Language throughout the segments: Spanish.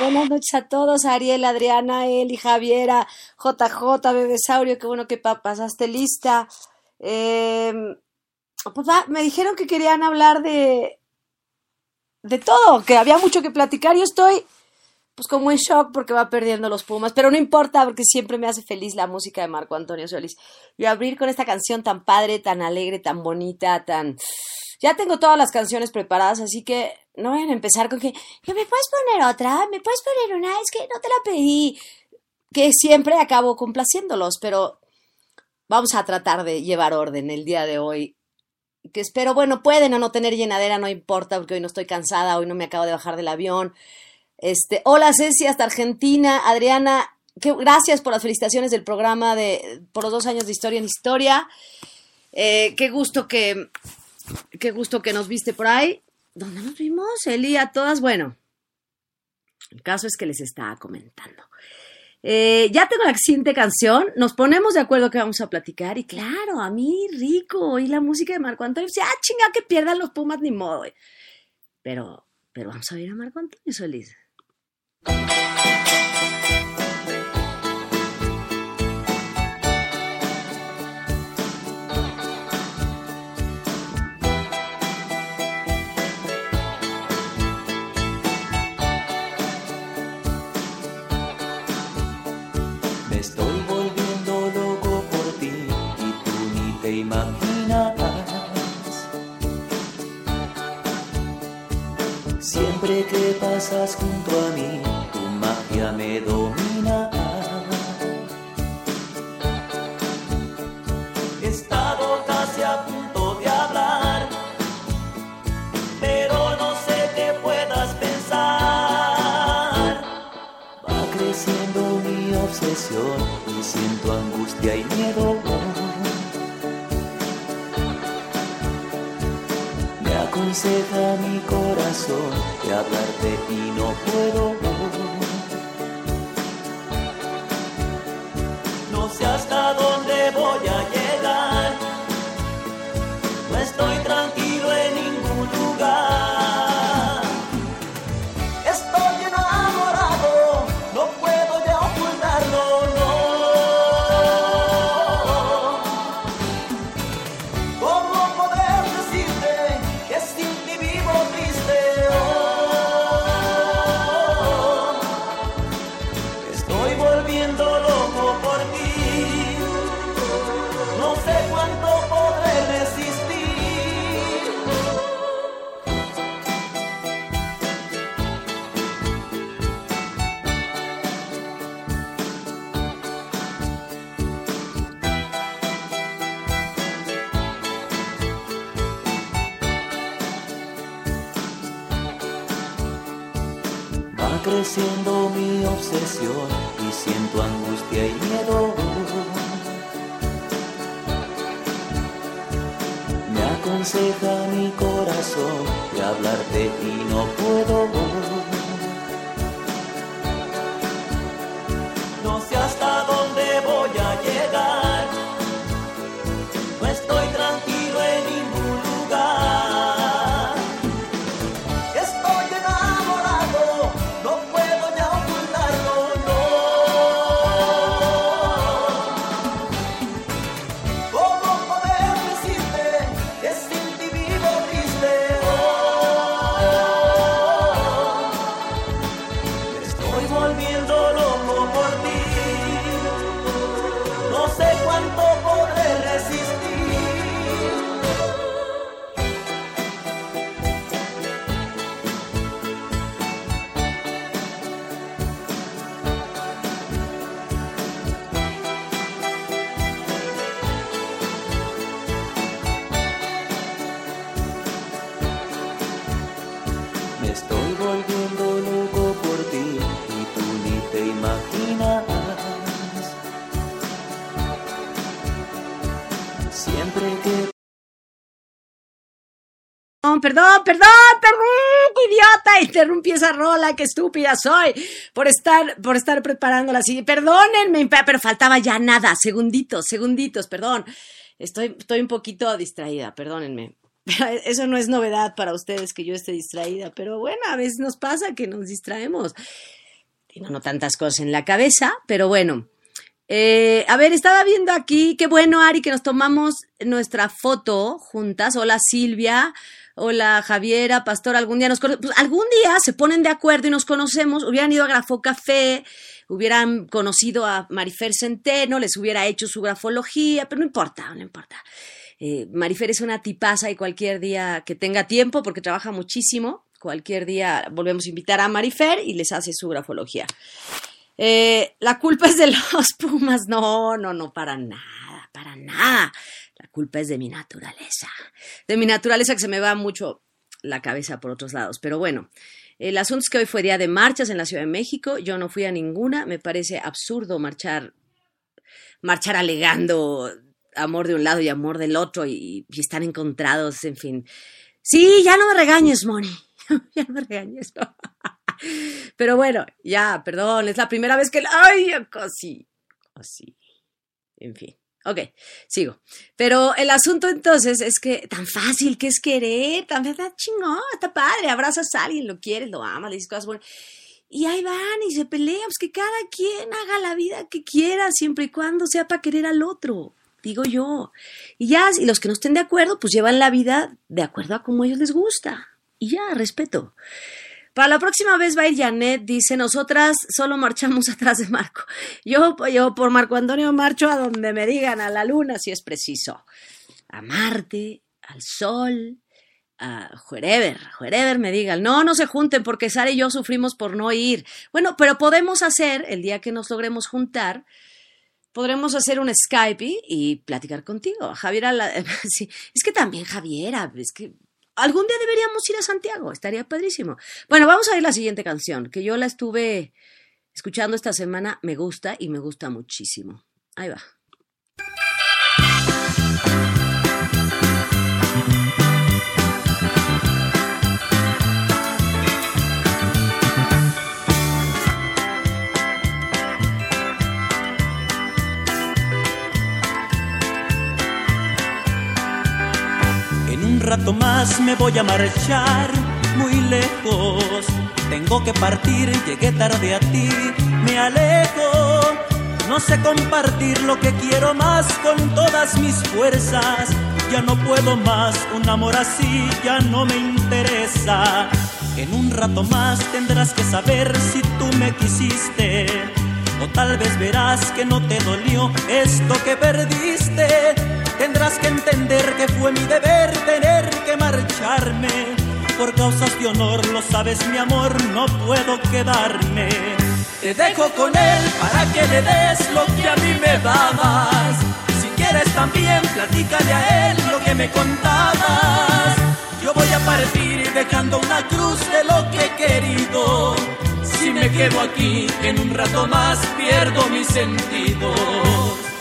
buenas noches a todos, Ariel, Adriana, Eli, Javiera, JJ, Bebesaurio, qué bueno que pasaste lista. Em, pues me dijeron que querían hablar de, de todo, que había mucho que platicar. Yo estoy pues como en shock porque va perdiendo los Pumas, pero no importa porque siempre me hace feliz la música de Marco Antonio Solís. Y abrir con esta canción tan padre, tan alegre, tan bonita, tan... Ya tengo todas las canciones preparadas, así que no vayan a empezar con que, ¿me puedes poner otra? ¿Me puedes poner una? Es que no te la pedí. Que siempre acabo complaciéndolos, pero vamos a tratar de llevar orden el día de hoy. Que espero, bueno, pueden o no tener llenadera, no importa, porque hoy no estoy cansada, hoy no me acabo de bajar del avión. Este, hola Ceci, hasta Argentina. Adriana, que, gracias por las felicitaciones del programa de, por los dos años de historia en historia. Eh, qué gusto que, qué gusto que nos viste por ahí. ¿Dónde nos vimos? Eli, a todas, bueno. El caso es que les estaba comentando. Eh, ya tengo la siguiente canción, nos ponemos de acuerdo que vamos a platicar y claro, a mí rico, y la música de Marco Antonio, ya ah, chinga que pierdan los Pumas ni modo. Pero, pero vamos a ver a Marco Antonio Solís. Siempre que pasas junto a mí, tu magia me domina. He estado casi a punto de hablar, pero no sé qué puedas pensar. Va creciendo mi obsesión y siento angustia y miedo. Aconseja mi corazón de hablarte y no puedo. No sé hasta dónde voy a llegar. No estoy tranquilo en ningún lugar. Y siento angustia y miedo. Me aconseja mi corazón de hablarte y perdón, perdón, perdón, idiota, interrumpí esa rola, qué estúpida soy por estar, por estar preparándola así. Perdónenme, pero faltaba ya nada, segunditos, segunditos, perdón. Estoy, estoy un poquito distraída, perdónenme. Eso no es novedad para ustedes que yo esté distraída, pero bueno, a veces nos pasa que nos distraemos. Tengo no tantas cosas en la cabeza, pero bueno. Eh, a ver, estaba viendo aquí, qué bueno, Ari, que nos tomamos nuestra foto juntas. Hola, Silvia hola Javiera, Pastor, algún día nos pues, algún día se ponen de acuerdo y nos conocemos, hubieran ido a Grafo Café, hubieran conocido a Marifer Centeno, les hubiera hecho su grafología, pero no importa, no importa. Eh, Marifer es una tipaza y cualquier día que tenga tiempo, porque trabaja muchísimo, cualquier día volvemos a invitar a Marifer y les hace su grafología. Eh, la culpa es de los Pumas. No, no, no, para nada, para nada. Culpa es de mi naturaleza. De mi naturaleza que se me va mucho la cabeza por otros lados. Pero bueno, el asunto es que hoy fue día de marchas en la Ciudad de México. Yo no fui a ninguna. Me parece absurdo marchar, marchar alegando amor de un lado y amor del otro y, están encontrados, en fin. Sí, ya no me regañes, Moni. ya no me regañes. Pero bueno, ya, perdón, es la primera vez que... ¡Ay, casi! Casi. En fin. Ok, sigo. Pero el asunto entonces es que tan fácil que es querer, tan está chingón, está padre, abrazas a alguien, lo quieres, lo amas, le dices cosas buenas. Y ahí van y se pelean, pues que cada quien haga la vida que quiera, siempre y cuando sea para querer al otro, digo yo. Y ya, y los que no estén de acuerdo, pues llevan la vida de acuerdo a como a ellos les gusta. Y ya, respeto. Para la próxima vez va a ir Janet, dice, nosotras solo marchamos atrás de Marco. Yo, yo por Marco Antonio marcho a donde me digan, a la luna si es preciso. A Marte, al Sol, a wherever, wherever me digan. No, no se junten porque Sara y yo sufrimos por no ir. Bueno, pero podemos hacer, el día que nos logremos juntar, podremos hacer un Skype y, platicar contigo. Javiera, sí, es que también Javiera, es que algún día deberíamos ir a Santiago, estaría padrísimo. Bueno, vamos a a la siguiente canción, que yo la estuve escuchando esta semana, me gusta y me gusta muchísimo. Ahí va. Rato más me voy a marchar muy lejos. Tengo que partir, llegué tarde a ti, me alejo. No sé compartir lo que quiero más con todas mis fuerzas. Ya no puedo más, un amor así ya no me interesa. En un rato más tendrás que saber si tú me quisiste. O tal vez verás que no te dolió esto que perdiste Tendrás que entender que fue mi deber tener que marcharme. Por causas de honor, lo sabes mi amor, no puedo quedarme. Te dejo con él para que le des lo que a mí me dabas. Si quieres también, platícale a él lo que me contabas. Yo voy a partir dejando una cruz de lo que he querido. Si me quedo aquí, en un rato más pierdo mis sentidos.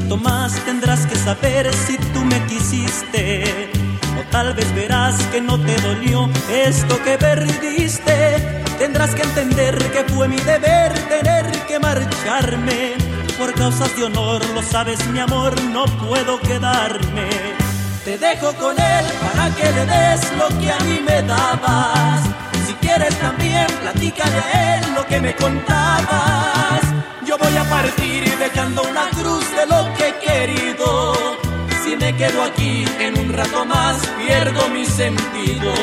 Rato más tendrás que saber si tú me quisiste. O tal vez verás que no te dolió esto que perdiste. Tendrás que entender que fue mi deber tener que marcharme. Por causas de honor, lo sabes mi amor, no puedo quedarme. Te dejo con él para que le des lo que a mí me dabas. Si quieres también, platícale a él lo que me contabas. Yo voy a partir dejando una cruz de lo que he querido. Si me quedo aquí en un rato más, pierdo mis sentidos.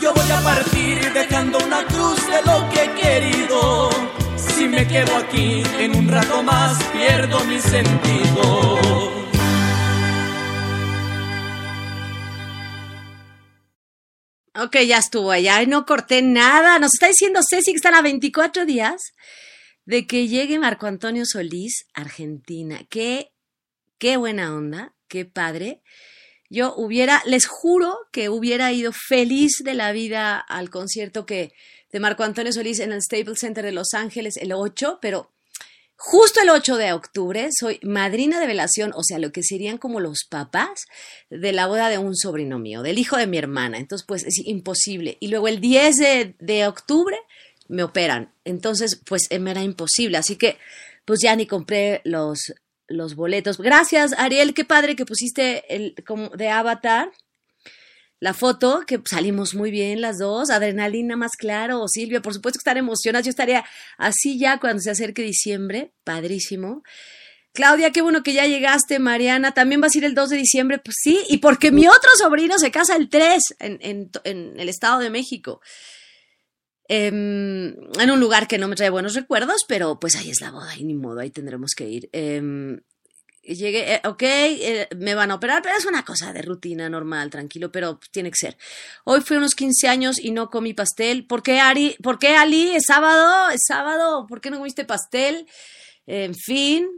Yo voy a partir dejando una cruz de lo que he querido. Si me quedo aquí en un rato más, pierdo mis sentidos. Ok, ya estuvo allá no corté nada. Nos está diciendo Ceci que están a 24 días de que llegue Marco Antonio Solís, Argentina. Qué, qué buena onda, qué padre. Yo hubiera, les juro que hubiera ido feliz de la vida al concierto que de Marco Antonio Solís en el Staples Center de Los Ángeles el 8, pero Justo el 8 de octubre soy madrina de velación, o sea, lo que serían como los papás de la boda de un sobrino mío, del hijo de mi hermana. Entonces, pues es imposible. Y luego el 10 de, octubre me operan. Entonces, pues me era imposible. Así que, pues ya ni compré los, los boletos. Gracias, Ariel, qué padre que pusiste el como de Avatar la foto, que salimos muy bien las dos, adrenalina más claro, Silvia, por supuesto que estar emocionadas, yo estaría así ya cuando se acerque diciembre, padrísimo. Claudia, qué bueno que ya llegaste, Mariana, también vas a ir el 2 de diciembre, pues sí, y porque mi otro sobrino se casa el 3 en, el Estado de México. Em, en un lugar que no me trae buenos recuerdos, pero pues ahí es la boda y ni modo, ahí tendremos que ir. Em, llegué, eh, ok, eh, me van a operar, pero es una cosa de rutina normal, tranquilo, pero tiene que ser. Hoy fui unos 15 años y no comí pastel. ¿Por qué, Ari? ¿Por qué, Ali? ¿Es sábado? ¿Es sábado? ¿Por qué no comiste pastel? En fin.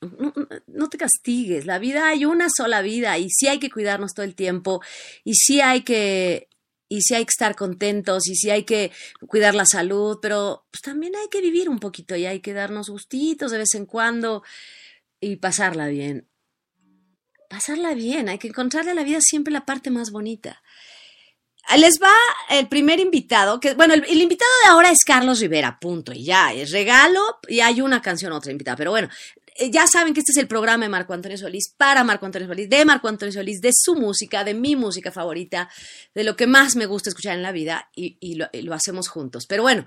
No, no, te castigues, la vida hay una sola vida y sí hay que cuidarnos todo el tiempo y sí hay que y sí hay que estar contentos y sí hay que cuidar la salud, pero pues, también hay que vivir un poquito y hay que darnos gustitos de vez en cuando y pasarla bien. Pasarla bien, hay que encontrarle a la vida siempre la parte más bonita. Les va el primer invitado, que bueno, el, invitado de ahora es Carlos Rivera, punto, y ya, es regalo, y hay una canción, otra invitada, pero bueno, eh, ya saben que este es el programa de Marco Antonio Solís, para Marco Antonio Solís, de Marco Antonio Solís, de su música, de mi música favorita, de lo que más me gusta escuchar en la vida, y, lo, y lo hacemos juntos. Pero bueno,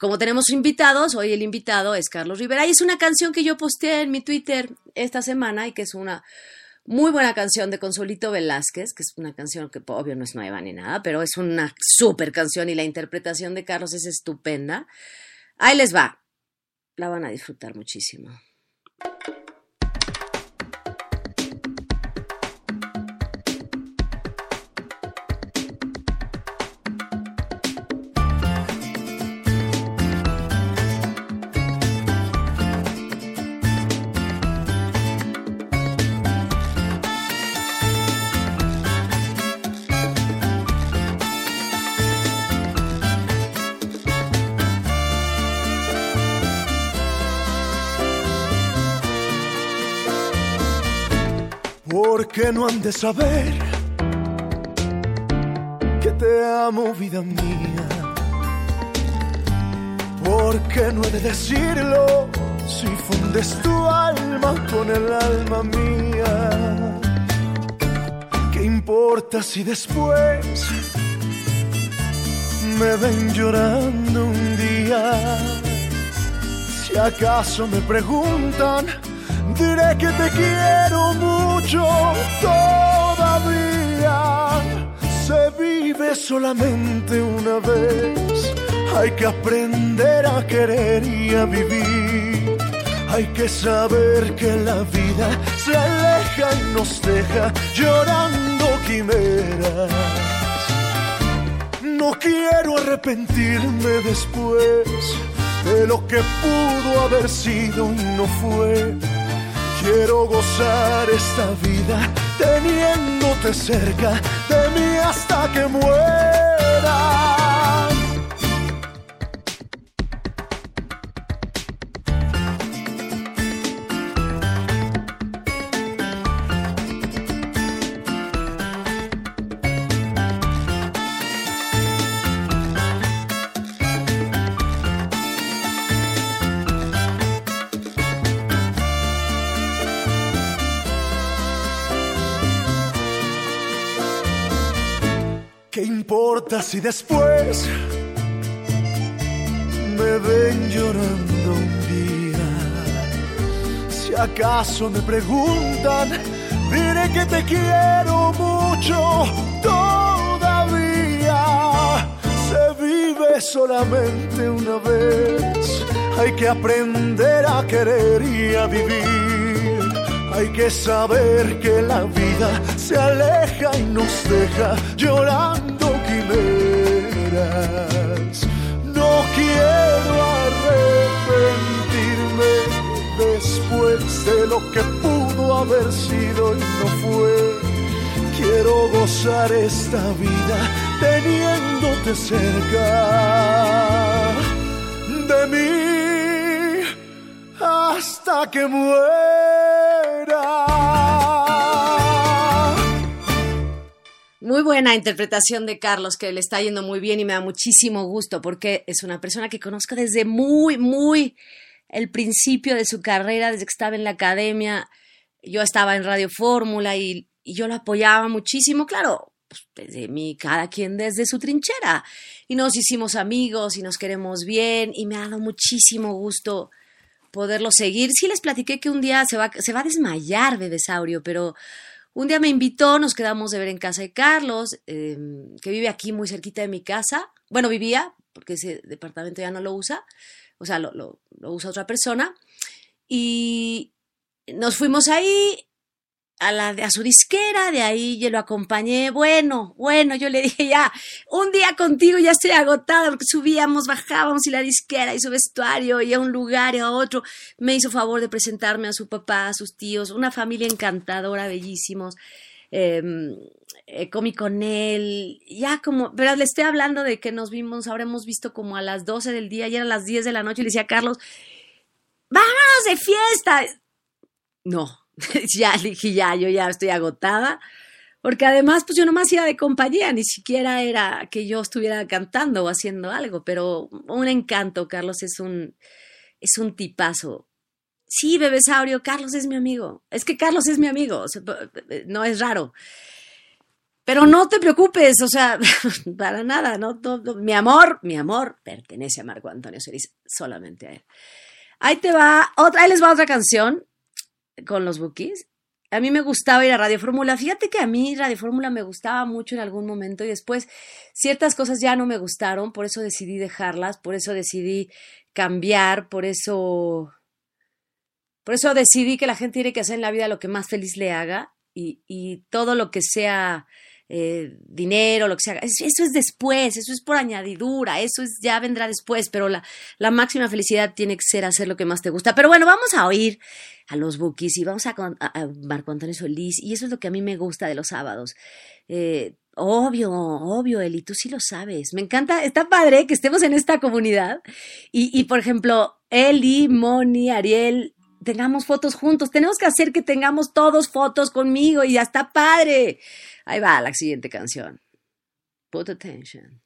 como tenemos invitados, hoy el invitado es Carlos Rivera y es una canción que yo posteé en mi Twitter esta semana y que es una muy buena canción de Consolito Velázquez, que es una canción que obvio no es nueva ni nada, pero es una súper canción y la interpretación de Carlos es estupenda. Ahí les va. La van a disfrutar muchísimo. No han de saber que te amo, vida mía. Porque no he de decirlo si fundes tu alma con el alma mía. ¿Qué importa si después me ven llorando un día? Si acaso me preguntan diré que te quiero mucho todavía. Se vive solamente una vez, hay que aprender a querer y a vivir. Hay que saber que la vida se aleja y nos deja llorando quimeras. No quiero arrepentirme después de lo que pudo haber sido y no fue Quiero gozar esta vida teniéndote cerca de mí hasta que muera. Si después me ven llorando un día? Si acaso me preguntan, diré que te quiero mucho todavía. Se vive solamente una vez, hay que aprender a querer y a vivir. Hay que saber que la vida se aleja y nos deja llorando no quiero arrepentirme después de lo que pudo haber sido y no fue. Quiero gozar esta vida teniéndote cerca de mí hasta que muera. Muy buena interpretación de Carlos, que le está yendo muy bien y me da muchísimo gusto porque es una persona que conozco desde muy, muy el principio de su carrera, desde que estaba en la academia. Yo estaba en Radio Fórmula y, yo lo apoyaba muchísimo, claro, pues, desde mi, cada quien desde su trinchera. Y nos hicimos amigos y nos queremos bien y me ha dado muchísimo gusto poderlo seguir. Sí les platiqué que un día se va, se va a desmayar Bebesaurio, pero un día me invitó, nos quedamos de ver en casa de Carlos, em, que vive aquí muy cerquita de mi casa. Bueno, vivía, porque ese departamento ya no lo usa, o sea, lo, usa otra persona. Y, nos fuimos ahí a, la, a su disquera, de ahí yo lo acompañé. Bueno, bueno, yo le dije ya, un día contigo ya estoy agotada porque subíamos, bajábamos y la disquera y su vestuario y a un lugar y a otro. Me hizo favor de presentarme a su papá, a sus tíos, una familia encantadora, bellísimos. Em, eh, comí con él, ya como, pero le estoy hablando de que nos vimos, habremos visto como a las 12 del día, y eran las 10 de la noche, y le decía a Carlos, vámonos de fiesta. No, ya dije, ya, yo ya estoy agotada, porque además, pues yo nomás iba de compañía, ni siquiera era que yo estuviera cantando o haciendo algo, pero un encanto, Carlos es un, es un tipazo. Sí, Bebesaurio, Carlos es mi amigo. Es que Carlos es mi amigo, no es raro. Pero no te preocupes, o sea, para nada, ¿no? mi amor, mi amor pertenece a Marco Antonio Celis, solamente a él. Ahí te va, otra, ahí les va otra canción con los bookies. A mí me gustaba ir a Radio Fórmula. Fíjate que a mí Radio Fórmula me gustaba mucho en algún momento y después ciertas cosas ya no me gustaron, por eso decidí dejarlas, por eso decidí cambiar, por eso por eso decidí que la gente tiene que hacer en la vida lo que más feliz le haga y, y todo lo que sea eh, dinero, lo que sea. Eso es después, eso es por añadidura, eso es, ya vendrá después, pero la, máxima felicidad tiene que ser hacer lo que más te gusta. Pero bueno, vamos a oír a los bookies y vamos a, a, Marco Antonio Solís y eso es lo que a mí me gusta de los sábados. Eh, Obvio, obvio, Eli, tú sí lo sabes. Me encanta, está padre que estemos en esta comunidad. Y por ejemplo, Eli, Moni, Ariel, tengamos fotos juntos. Tenemos que hacer que tengamos todos fotos conmigo y ya está padre. Ahí va la siguiente canción. Put attention.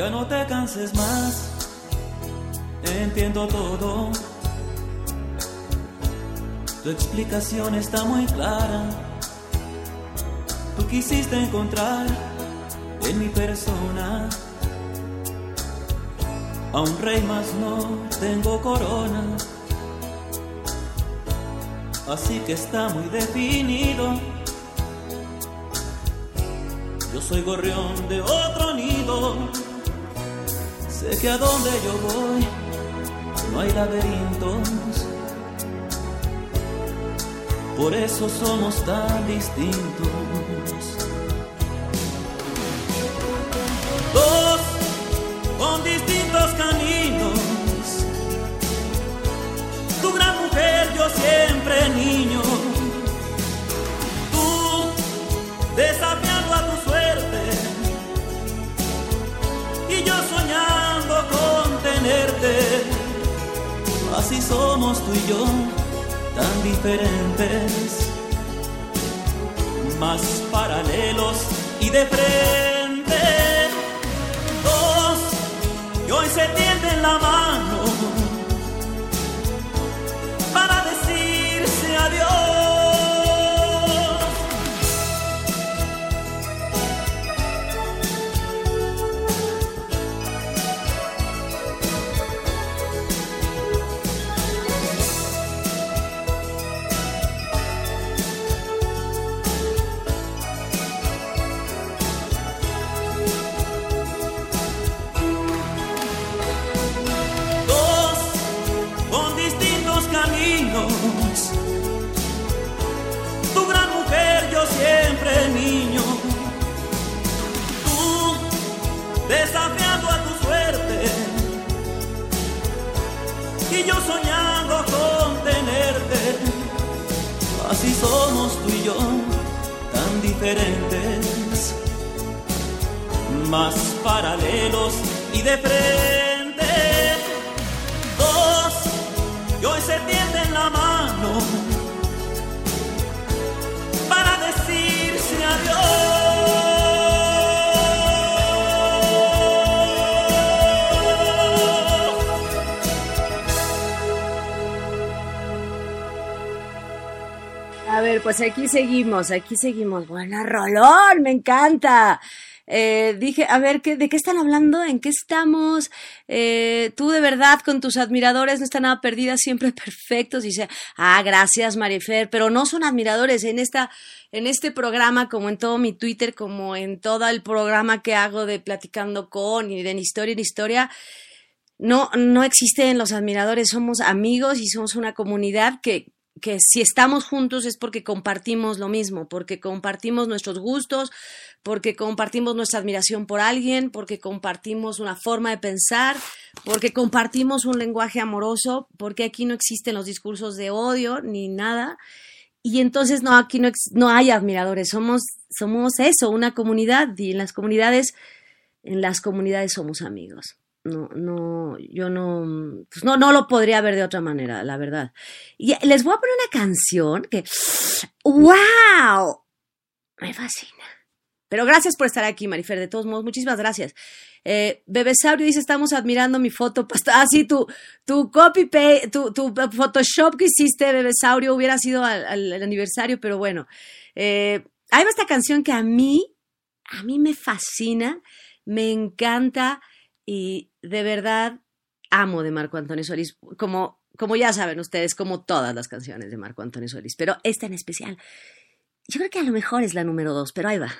Ya no te canses más, entiendo todo. Tu explicación está muy clara. Tú quisiste encontrar en mi persona a un rey más no tengo corona. Así que está muy definido. Yo soy gorrión de otro nido Sé que a donde yo voy no hay laberintos. Por eso somos tan distintos. Dos con distintos caminos. Tu gran mujer, yo siempre niño. Así somos tú y yo, tan diferentes, más paralelos y de frente. Dos, y hoy se tienden la mano aquí seguimos. Buena rolón, me encanta. Eh, dije, a ver, ¿qué, ¿de qué están hablando? ¿En qué estamos? Eh, tú de verdad con tus admiradores no está nada perdida, siempre perfectos. Dice, ah, gracias Marifer, pero no son admiradores en esta, en este programa, como en todo mi Twitter, como en todo el programa que hago de Platicando con y de Historia en Historia. No, no existen los admiradores, somos amigos y somos una comunidad que, que si estamos juntos es porque compartimos lo mismo, porque compartimos nuestros gustos, porque compartimos nuestra admiración por alguien, porque compartimos una forma de pensar, porque compartimos un lenguaje amoroso, porque aquí no existen los discursos de odio ni nada. Y entonces no, aquí no, no hay admiradores, somos, somos eso, una comunidad y en las comunidades, en las comunidades somos amigos no, no, yo no, pues no, no lo podría ver de otra manera, la verdad. Y les voy a poner una canción que, wow, me fascina. Pero gracias por estar aquí, Marifer, de todos modos, muchísimas gracias. Eh, Bebesaurio dice, estamos admirando mi foto. Ah, tu, tu copy paste, tu, tu, Photoshop que hiciste, Bebesaurio, hubiera sido al, aniversario, pero bueno. Eh, hay esta canción que a mí, a mí me fascina, me encanta y de verdad amo de Marco Antonio Solís, como, como ya saben ustedes, como todas las canciones de Marco Antonio Solís, pero esta en especial. Yo creo que a lo mejor es la número dos, pero ahí va.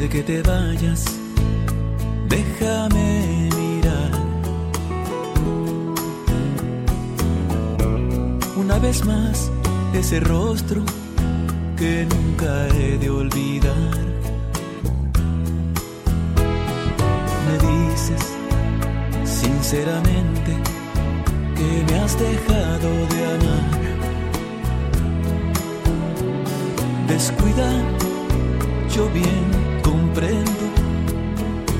De que te vayas, déjame mirar. Una vez más, ese rostro que nunca he de olvidar. Me dices sinceramente que me has dejado de amar. Descuida, yo bien comprendo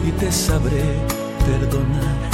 y te sabré perdonar.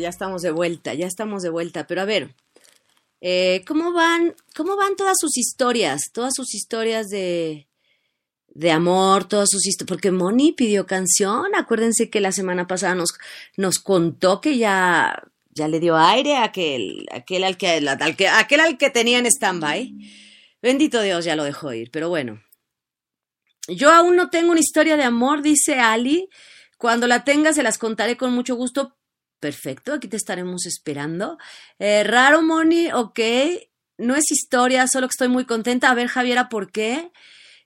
Ya estamos de vuelta, ya estamos de vuelta. Pero a ver, eh, ¿cómo van, cómo van todas sus historias? Todas sus historias de, de amor, todas sus historias. Porque Moni pidió canción. Acuérdense que la semana pasada nos, nos contó que ya, ya le dio aire a aquel, aquel al que, al que, aquel al que tenía en stand-by. Bendito Dios, ya lo dejó ir. Pero bueno. Yo aún no tengo una historia de amor, dice Ali. Cuando la tenga se las contaré con mucho gusto. Perfecto, aquí te estaremos esperando. Eh, raro, Moni, ok. No es historia, solo que estoy muy contenta. A ver, Javiera, ¿por qué?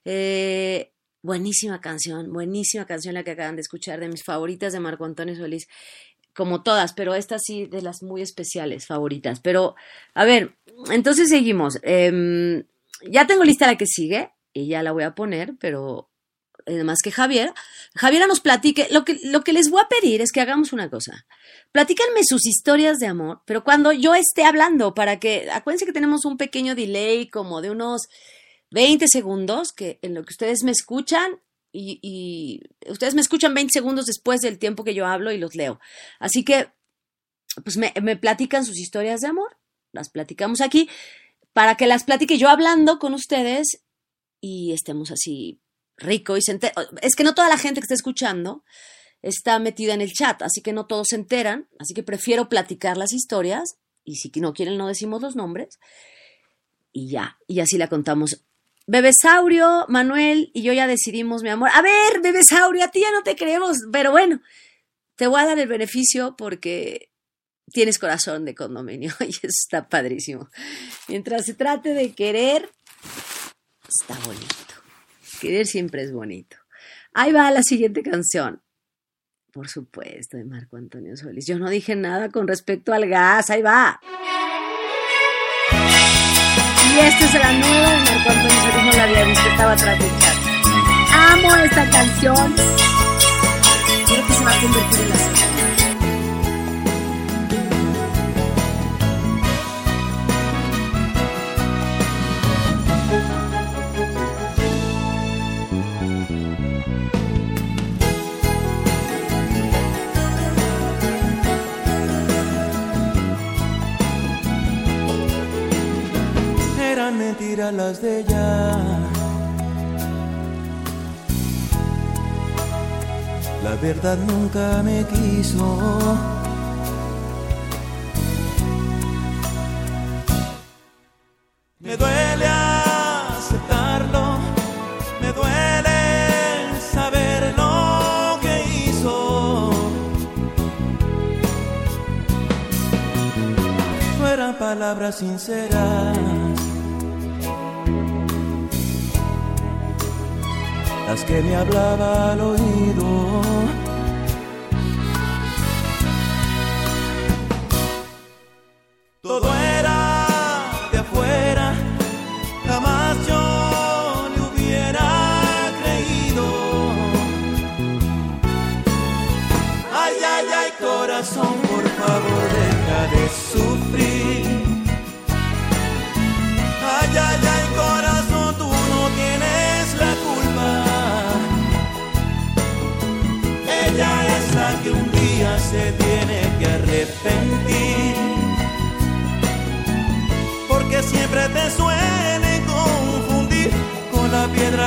Eh, buenísima canción, buenísima canción la que acaban de escuchar, de mis favoritas de Marco Antonio Solís. Como todas, pero esta sí de las muy especiales favoritas. Pero, a ver, entonces seguimos. Em, ya tengo lista la que sigue y ya la voy a poner, pero además que Javier, Javiera nos platique, lo que, lo que les voy a pedir es que hagamos una cosa. Platíquenme sus historias de amor, pero cuando yo esté hablando, para que, acuérdense que tenemos un pequeño delay como de unos 20 segundos, que en lo que ustedes me escuchan y, ustedes me escuchan 20 segundos después del tiempo que yo hablo y los leo. Así que, pues me, platican sus historias de amor, las platicamos aquí, para que las platique yo hablando con ustedes y estemos así rico y se Es que no toda la gente que está escuchando está metida en el chat, así que no todos se enteran, así que prefiero platicar las historias y si no quieren no decimos los nombres y ya, y así la contamos. Bebesaurio, Manuel y yo ya decidimos, mi amor. A ver, Bebesaurio, a ti ya no te creemos, pero bueno, te voy a dar el beneficio porque tienes corazón de condominio y está padrísimo. Mientras se trate de querer, está bonito. Querer siempre es bonito. Ahí va la siguiente canción. Por supuesto, de Marco Antonio Solís. Yo no dije nada con respecto al gas. Ahí va. Y esta es la nueva de Marco Antonio Solís. No la había visto, estaba atrás. Amo esta canción. Creo que se va a convertir en la segunda. mentiras las de ella. La verdad nunca me quiso. Me duele aceptarlo, me duele saber lo que hizo. No eran palabras sinceras. Las que me hablaba al oído.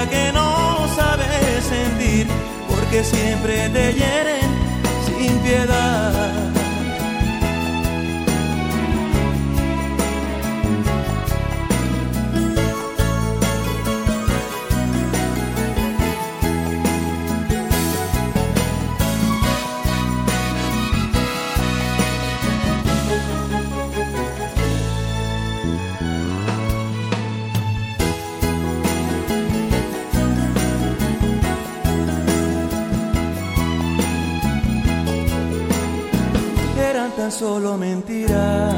Que no sabes sentir. Porque siempre te hieren sin piedad. Solo mentiras.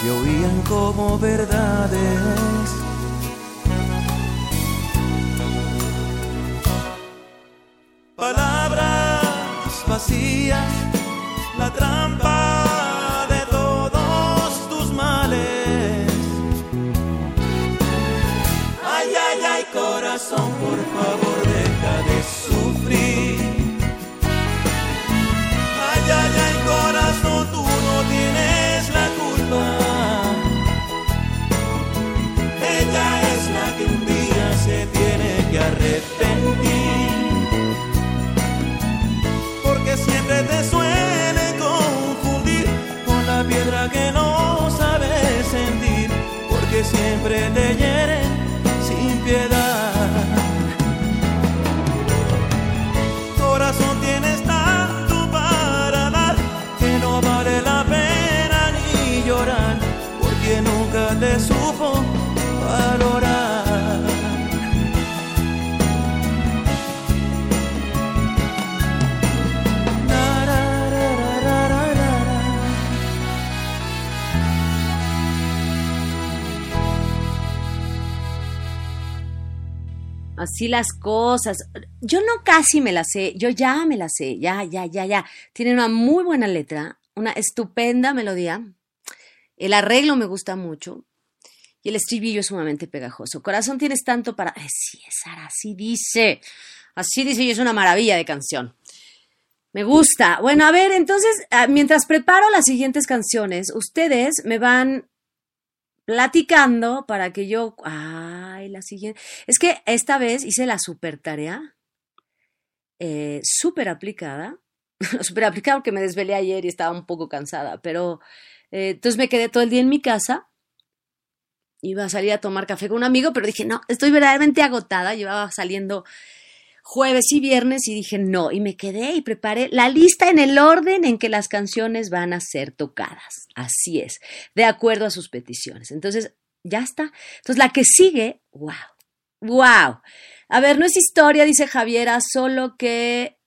Se oían como verdades. Palabras vacías, la trampa Así las cosas. Yo no casi me las sé, yo ya me las sé, ya, ya, ya, ya. Tiene una muy buena letra, una estupenda melodía. El arreglo me gusta mucho y el estribillo es sumamente pegajoso. Corazón tienes tanto para... Ay, sí, Sara, así dice. Así dice y es una maravilla de canción. Me gusta. Bueno, a ver, entonces, ah, mientras preparo las siguientes canciones, ustedes me van platicando para que yo. Ay, la siguiente. Es que esta vez hice la super tarea, eh, súper aplicada. súper aplicada porque me desvelé ayer y estaba un poco cansada, pero eh, entonces me quedé todo el día en mi casa. Iba a salir a tomar café con un amigo, pero dije, no, estoy verdaderamente agotada. Llevaba saliendo jueves y viernes y dije no, y me quedé y preparé la lista en el orden en que las canciones van a ser tocadas. Así es, de acuerdo a sus peticiones. Entonces, ya está. Entonces, la que sigue, wow, wow. A ver, no es historia, dice Javiera, solo que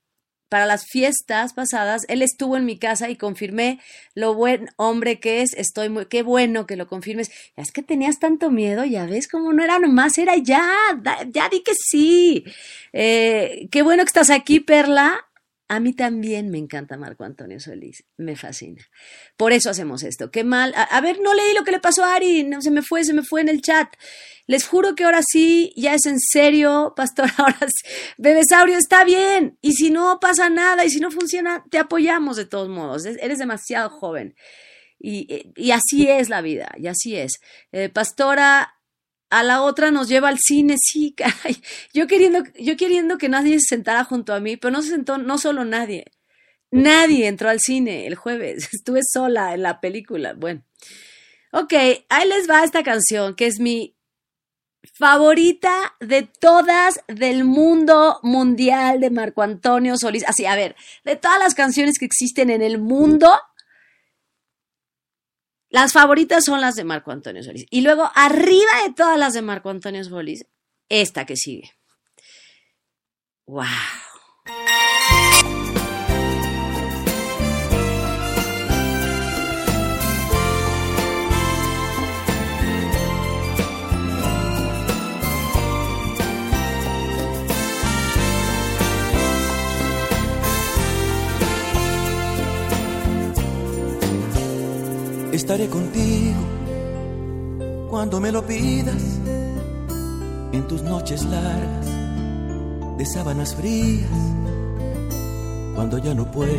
para las fiestas pasadas, él estuvo en mi casa y confirmé lo buen hombre que es. Estoy muy, qué bueno que lo confirmes. Es que tenías tanto miedo, ya ves cómo no era nomás, era ya, ya di que sí. Eh, qué bueno que estás aquí, Perla. A mí también me encanta Marco Antonio Solís, me fascina. Por eso hacemos esto. Qué mal. A, ver, no leí lo que le pasó a Ari, no, se me fue, se me fue en el chat. Les juro que ahora sí, ya es en serio, pastor, ahora sí. Bebesaurio, está bien. Y si no pasa nada, y si no funciona, te apoyamos de todos modos. Es- Eres demasiado joven. Y, y así es la vida, y así es. Eh, pastora, a la otra nos lleva al cine, sí, caray. Yo queriendo, yo queriendo que nadie se sentara junto a mí, pero no se sentó, no solo nadie. Nadie entró al cine el jueves. Estuve sola en la película. Bueno. Ok, ahí les va esta canción, que es mi favorita de todas del mundo mundial de Marco Antonio Solís. Así, a ver, de todas las canciones que existen en el mundo, las favoritas son las de Marco Antonio Solís. Y luego, arriba de todas las de Marco Antonio Solís, esta que sigue. ¡Wow! Estaré contigo cuando me lo pidas, en tus noches largas de sábanas frías, cuando ya no puedas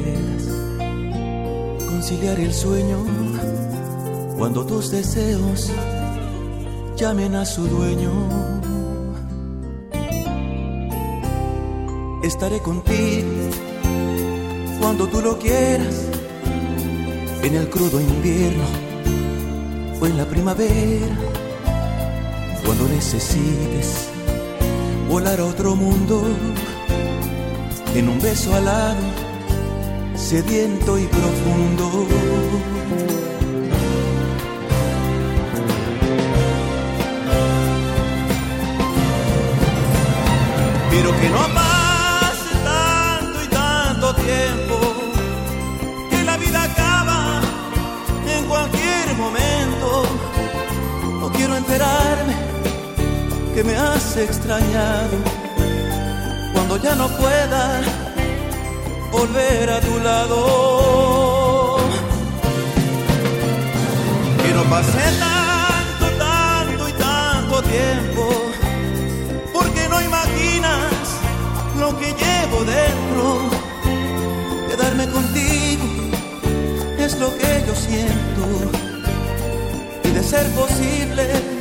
conciliar el sueño, cuando tus deseos llamen a su dueño. Estaré contigo cuando tú lo quieras en el crudo invierno o en la primavera, cuando necesites volar a otro mundo, en un beso alado, sediento y profundo. Pero que no pase tanto y tanto tiempo Que me has extrañado cuando ya no pueda volver a tu lado. Que no pase tanto, tanto y tanto tiempo, porque no imaginas lo que llevo dentro. Quedarme contigo es lo que yo siento y de ser posible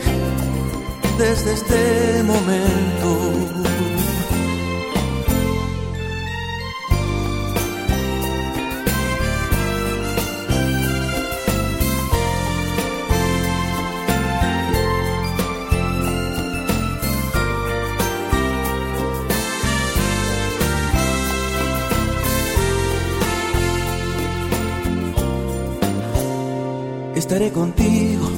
desde este momento. Estaré contigo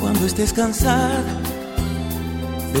cuando estés cansada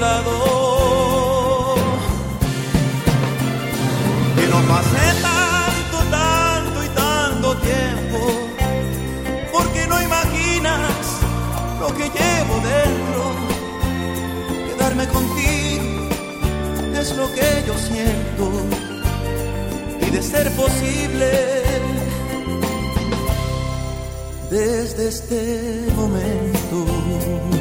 Que no pase tanto, tanto y tanto tiempo, porque no imaginas lo que llevo dentro. Quedarme contigo es lo que yo siento y de ser posible desde este momento.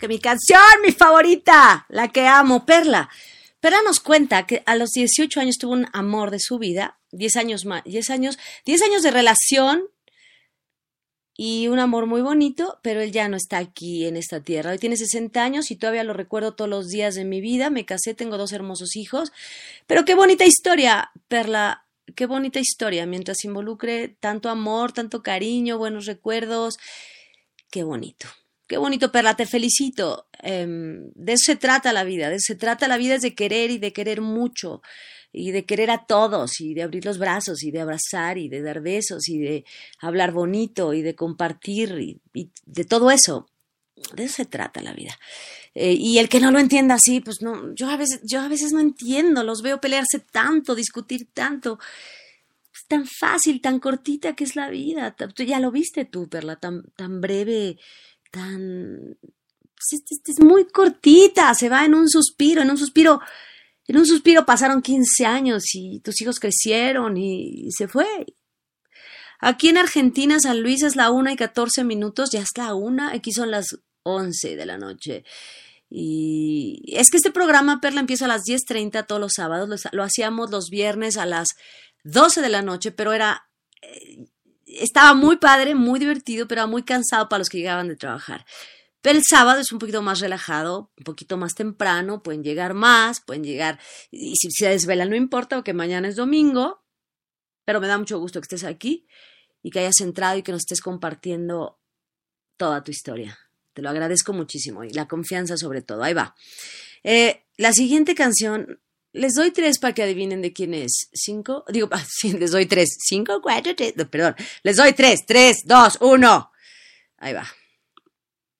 Que mi canción, mi favorita, la que amo, Perla. Perla nos cuenta que a los 18 años tuvo un amor de su vida, 10 años más, 10 años, 10 años de relación y un amor muy bonito, pero él ya no está aquí en esta tierra. Hoy tiene 60 años y todavía lo recuerdo todos los días de mi vida. Me casé, tengo dos hermosos hijos. Pero qué bonita historia, Perla, qué bonita historia, mientras involucre tanto amor, tanto cariño, buenos recuerdos. Qué bonito. Qué bonito, Perla, te felicito. Em, de eso se trata la vida, de eso se trata la vida es de querer y de querer mucho y de querer a todos y de abrir los brazos y de abrazar y de dar besos y de hablar bonito y de compartir y, de todo eso. De eso se trata la vida. Eh, y el que no lo entienda así, pues no, yo a veces, yo a veces no entiendo, los veo pelearse tanto, discutir tanto. Es tan fácil, tan cortita que es la vida. Ya lo viste tú, Perla, tan, tan breve, tan... Pues, es muy cortita, se va en un suspiro, en un suspiro en un suspiro pasaron 15 años y tus hijos crecieron y, se fue. Aquí en Argentina, San Luis es la una y 14 minutos, ya es la una, aquí son las 11 de la noche. Y es que este programa, Perla, empieza a las 10.30 todos los sábados, lo, hacíamos los viernes a las 12 de la noche, pero era... Eh, estaba muy padre, muy divertido, pero muy cansado para los que llegaban de trabajar. Pero el sábado es un poquito más relajado, un poquito más temprano, pueden llegar más, pueden llegar, y si se desvelan no importa, porque mañana es domingo, pero me da mucho gusto que estés aquí y que hayas entrado y que nos estés compartiendo toda tu historia. Te lo agradezco muchísimo y la confianza sobre todo. Ahí va. Eh, la siguiente canción, les doy tres para que adivinen de quién es. Cinco, digo, sí, les doy tres. Cinco, cuatro, tres, perdón. Les doy tres, tres, dos, uno. Ahí va.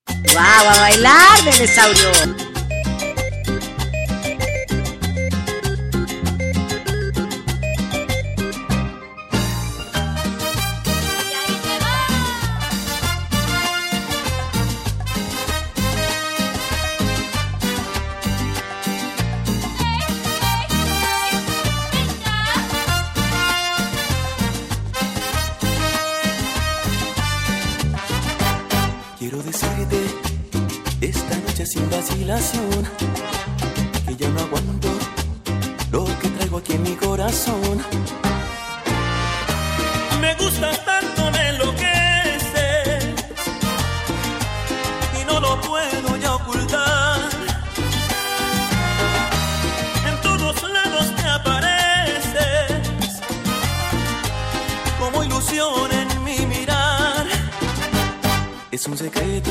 ¡Wow! A bailar, Bebesaurio. Vacilación, que ya no aguanto lo que traigo aquí en mi corazón. Me gusta tanto, me enloqueces y no lo puedo ya ocultar. En todos lados te apareces como ilusión en mi mirar. Es un secreto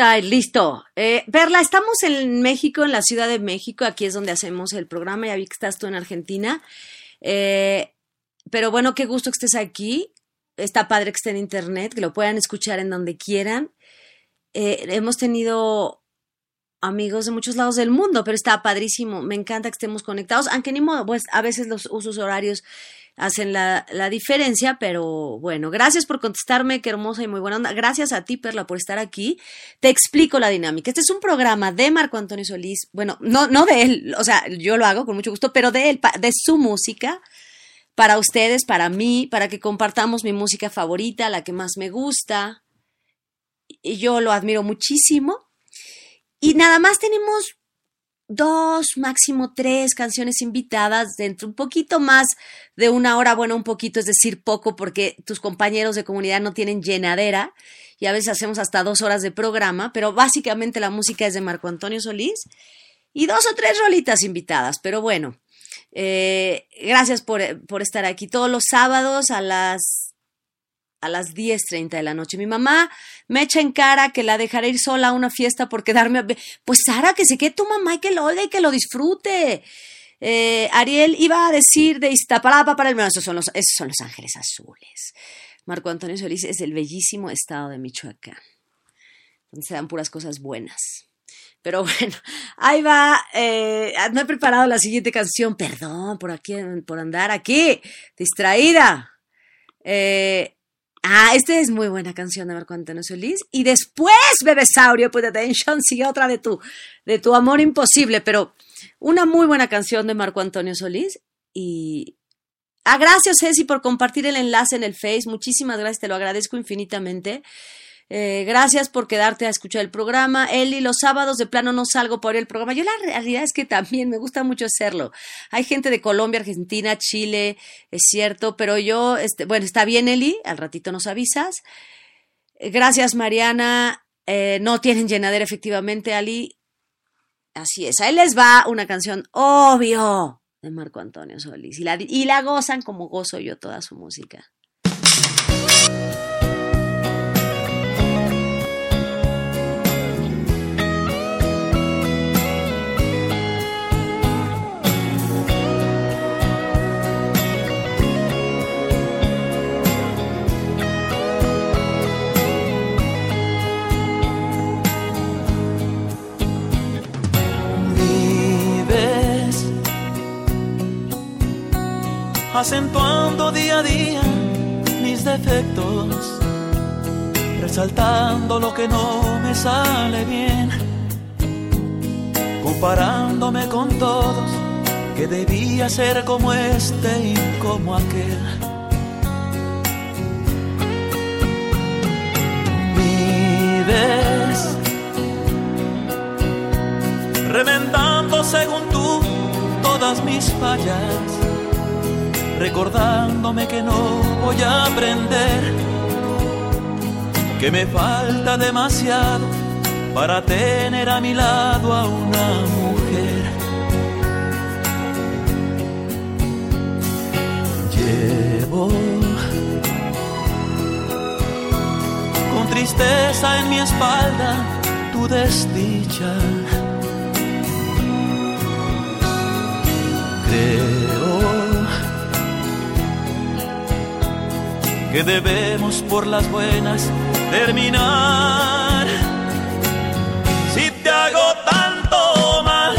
Listo. Eh, Perla, estamos en México, en la Ciudad de México. Aquí es donde hacemos el programa. Ya vi que estás tú en Argentina. Eh, pero bueno, qué gusto que estés aquí. Está padre que esté en internet, que lo puedan escuchar en donde quieran. Eh, hemos tenido amigos de muchos lados del mundo, pero está padrísimo. Me encanta que estemos conectados, aunque ni modo, pues a veces los usos horarios hacen la, diferencia, pero bueno, gracias por contestarme, qué hermosa y muy buena onda. Gracias a ti, Perla, por estar aquí. Te explico la dinámica. Este es un programa de Marco Antonio Solís, bueno, no, no de él, o sea, yo lo hago con mucho gusto, pero de él, de su música, para ustedes, para mí, para que compartamos mi música favorita, la que más me gusta. Yo lo admiro muchísimo. Y nada más tenemos dos, máximo tres canciones invitadas dentro un poquito más de una hora, bueno, un poquito, es decir, poco, porque tus compañeros de comunidad no tienen llenadera y a veces hacemos hasta dos horas de programa, pero básicamente la música es de Marco Antonio Solís y dos o tres rolitas invitadas, pero bueno, eh, gracias por, por estar aquí todos los sábados a las a las 10.30 de la noche. Mi mamá me echa en cara que la dejaré ir sola a una fiesta por quedarme. A... Pues Sara, que se quede tu mamá y que lo oiga y que lo disfrute. Eh, Ariel iba a decir de Iztapalapa para el menos, esos son los, esos son los Ángeles Azules. Marco Antonio Solís es el bellísimo estado de Michoacán, donde se dan puras cosas buenas. Pero bueno, ahí va. Eh, no he preparado la siguiente canción. Perdón por aquí, por andar aquí, distraída. Eh, Ah, esta es muy buena canción de Marco Antonio Solís. Y después, Bebesaurio, Put Attention, sigue otra de tu, de tu amor imposible, pero una muy buena canción de Marco Antonio Solís. Y. Ah, gracias, Ceci, por compartir el enlace en el Face. Muchísimas gracias, te lo agradezco infinitamente. Eh, gracias por quedarte a escuchar el programa. Eli, los sábados de plano no salgo por el programa. Yo la realidad es que también me gusta mucho hacerlo. Hay gente de Colombia, Argentina, Chile, es cierto, pero yo, este, bueno, está bien, Eli, al ratito nos avisas. Eh, gracias, Mariana. Eh, no tienen llenadera, efectivamente, Ali. Así es, ahí les va una canción, obvio, de Marco Antonio Solís. Y la, y la gozan como gozo yo toda su música. Acentuando día a día mis defectos, resaltando lo que no me sale bien, comparándome con todos, que debía ser como este y como aquel. Vives remendando según tú todas mis fallas recordándome que no voy a aprender, que me falta demasiado para tener a mi lado a una mujer. Llevo con tristeza en mi espalda tu desdicha que debemos por las buenas terminar. Si te hago tanto mal,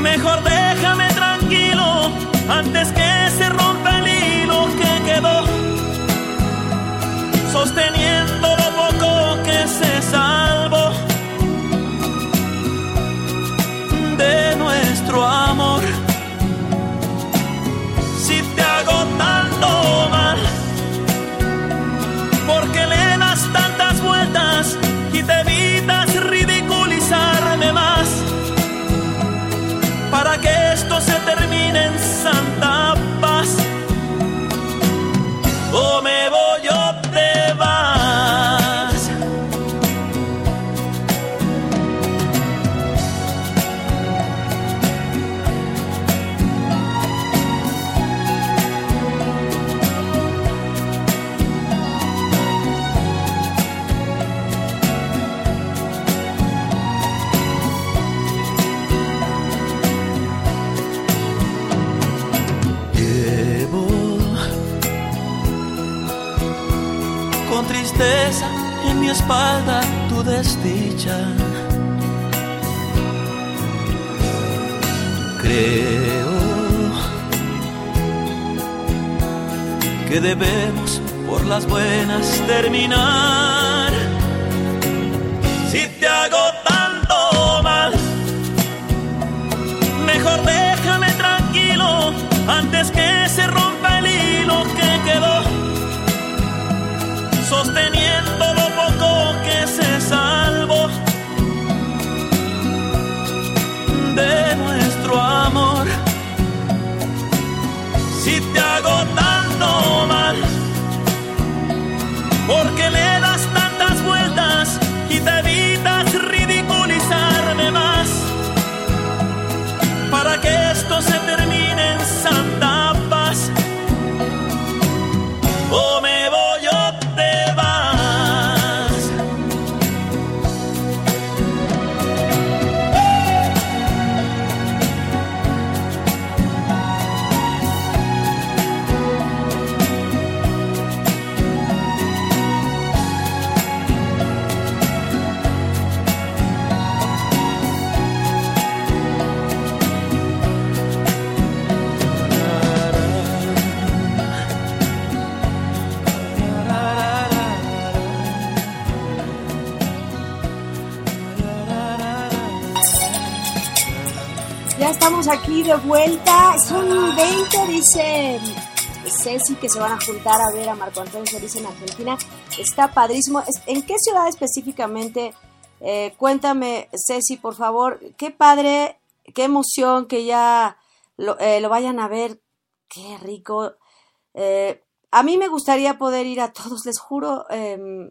mejor déjame tranquilo antes que se rompa el hilo que quedó sosteniendo espalda tu desdicha. Creo que debemos por las buenas terminar. Si te hago tanto mal, mejor déjame tranquilo antes que se rompa el hilo que quedó esto se aquí de vuelta. Son 20, dice Ceci, que se van a juntar a ver a Marco Antonio Solís en Argentina. Está padrísimo. ¿En qué ciudad específicamente? Eh, cuéntame, Ceci, por favor. Qué padre, qué emoción que ya lo, eh, vayan a ver. Qué rico. Eh, a mí me gustaría poder ir a todos, les juro. em,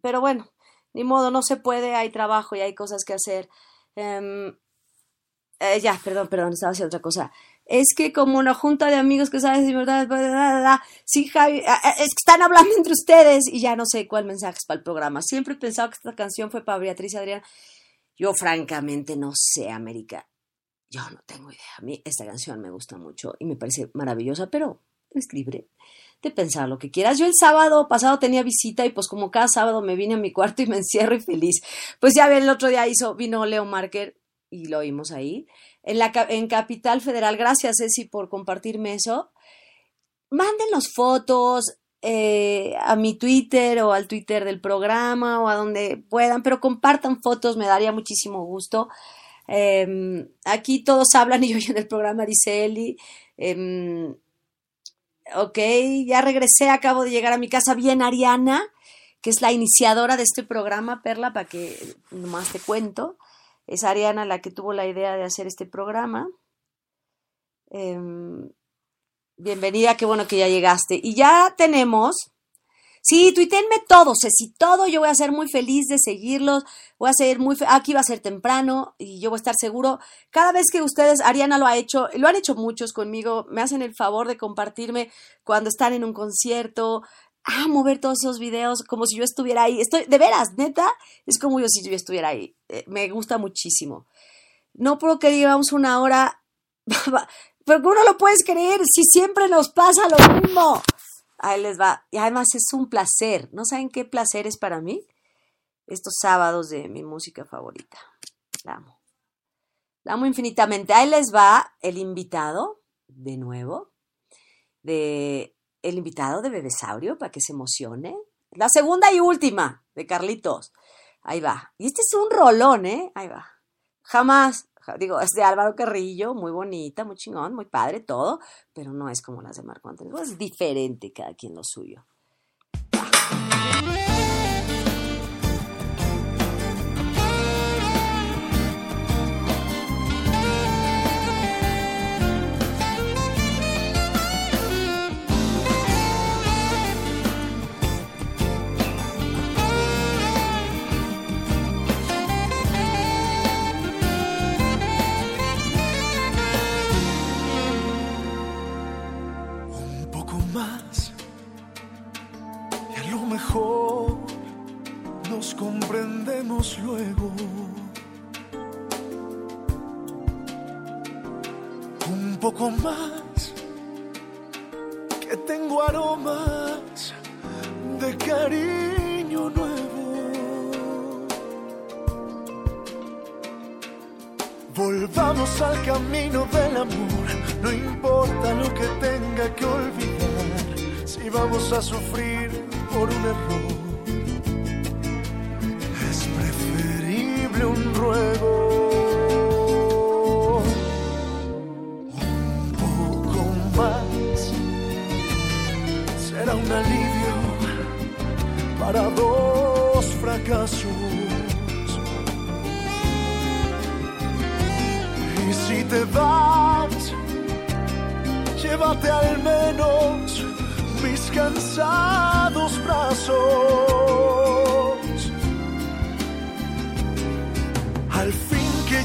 pero bueno, ni modo, no se puede. Hay trabajo y hay cosas que hacer. Em, eh, ya, perdón, perdón, estaba haciendo otra cosa. Es que como una junta de amigos que sabes, y verdad, bla, bla, bla, sí, Javi, ah, ah, es que están hablando entre ustedes y ya no sé cuál mensaje es para el programa. Siempre he pensado que esta canción fue para Beatriz Adrián. Yo francamente no sé, América. Yo no tengo idea. A mí esta canción me gusta mucho y me parece maravillosa, pero es libre de pensar lo que quieras. Yo el sábado pasado tenía visita y pues como cada sábado me vine a mi cuarto y me encierro y feliz. Pues ya ven, el otro día hizo, vino Leo Marker y lo oímos ahí. En, la, en Capital Federal, gracias Ceci por compartirme eso. Mándenos fotos eh, a mi Twitter o al Twitter del programa o a donde puedan, pero compartan fotos, me daría muchísimo gusto. Em, aquí todos hablan y yo en el programa, dice Eli. Em, ok, ya regresé, acabo de llegar a mi casa bien, Ariana, que es la iniciadora de este programa, Perla, para que nomás te cuento. Es Ariana la que tuvo la idea de hacer este programa. Em, bienvenida, qué bueno que ya llegaste. Y ya tenemos. Sí, tuítenme todo, Ceci, todo. Yo voy a ser muy feliz de seguirlos. Voy a ser muy. Aquí va a ser temprano y yo voy a estar seguro. Cada vez que ustedes, Ariana lo ha hecho, lo han hecho muchos conmigo, me hacen el favor de compartirme cuando están en un concierto. Amo ver todos esos videos como si yo estuviera ahí. Estoy, de veras, neta, es como yo si yo estuviera ahí. Eh, me gusta muchísimo. No puedo que digamos una hora, pero ¿cómo no lo puedes creer si siempre nos pasa lo mismo? ahí les va. Y además es un placer. ¿No saben qué placer es para mí? Estos sábados de mi música favorita. La amo. La amo infinitamente. Ahí les va el invitado, de nuevo, de el invitado de Bebesaurio, para que se emocione. La segunda y última de Carlitos. Ahí va. Y este es un rolón, ¿eh? Ahí va. Jamás, digo, es de Álvaro Carrillo, muy bonita, muy chingón, muy padre, todo, pero no es como las de Marco Antonio. Es diferente cada quien lo suyo. Luego. Un poco más que tengo aromas de cariño nuevo. Volvamos al camino del amor, no importa lo que tenga que olvidar, si vamos a sufrir por un error, un ruego. Un poco más será un alivio para dos fracasos. Y si te vas, llévate al menos mis cansados brazos.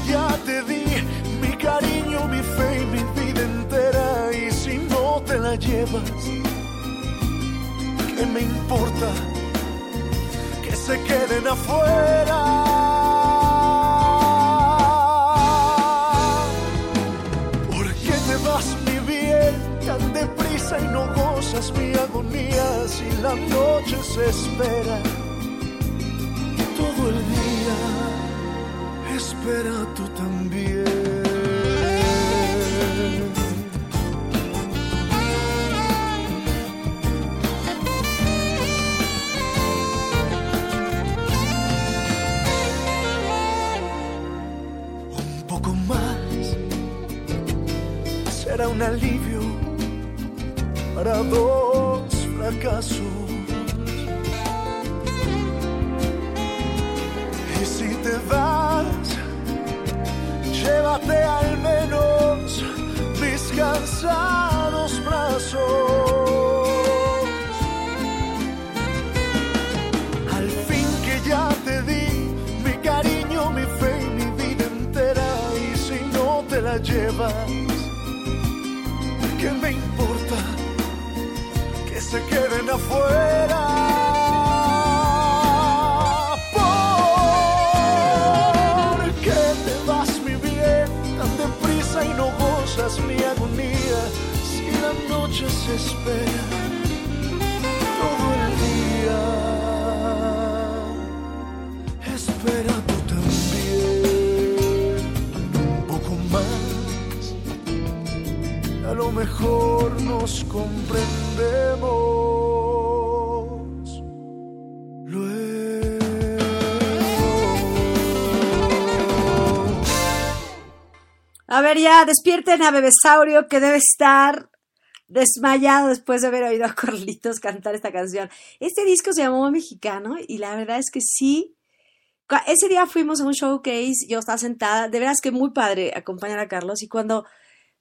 Ya te di mi cariño, mi fe y mi vida entera. Y si no te la llevas, ¿qué me importa? Que se queden afuera. ¿Por qué te vas, mi bien, tan deprisa y no gozas mi agonía si la noche se espera? Todo el día espera tú también. Un poco más será un alivio para dos fracasos. Y si te vas, llévate al menos mis cansados brazos. Al fin que ya te di mi cariño, mi fe y mi vida entera. Y si no te la llevas, ¿qué me importa? Que se queden afuera. Noche se espera todo el día. Espera tú también un poco más. A lo mejor nos comprendemos. A ver, ya, despierten a Bebesaurio que debe estar desmayado después de haber oído a Carlitos cantar esta canción. Este disco se llamó Mexicano y la verdad es que sí. Ese día fuimos a un showcase, yo estaba sentada, de veras que muy padre acompañar a Carlos y cuando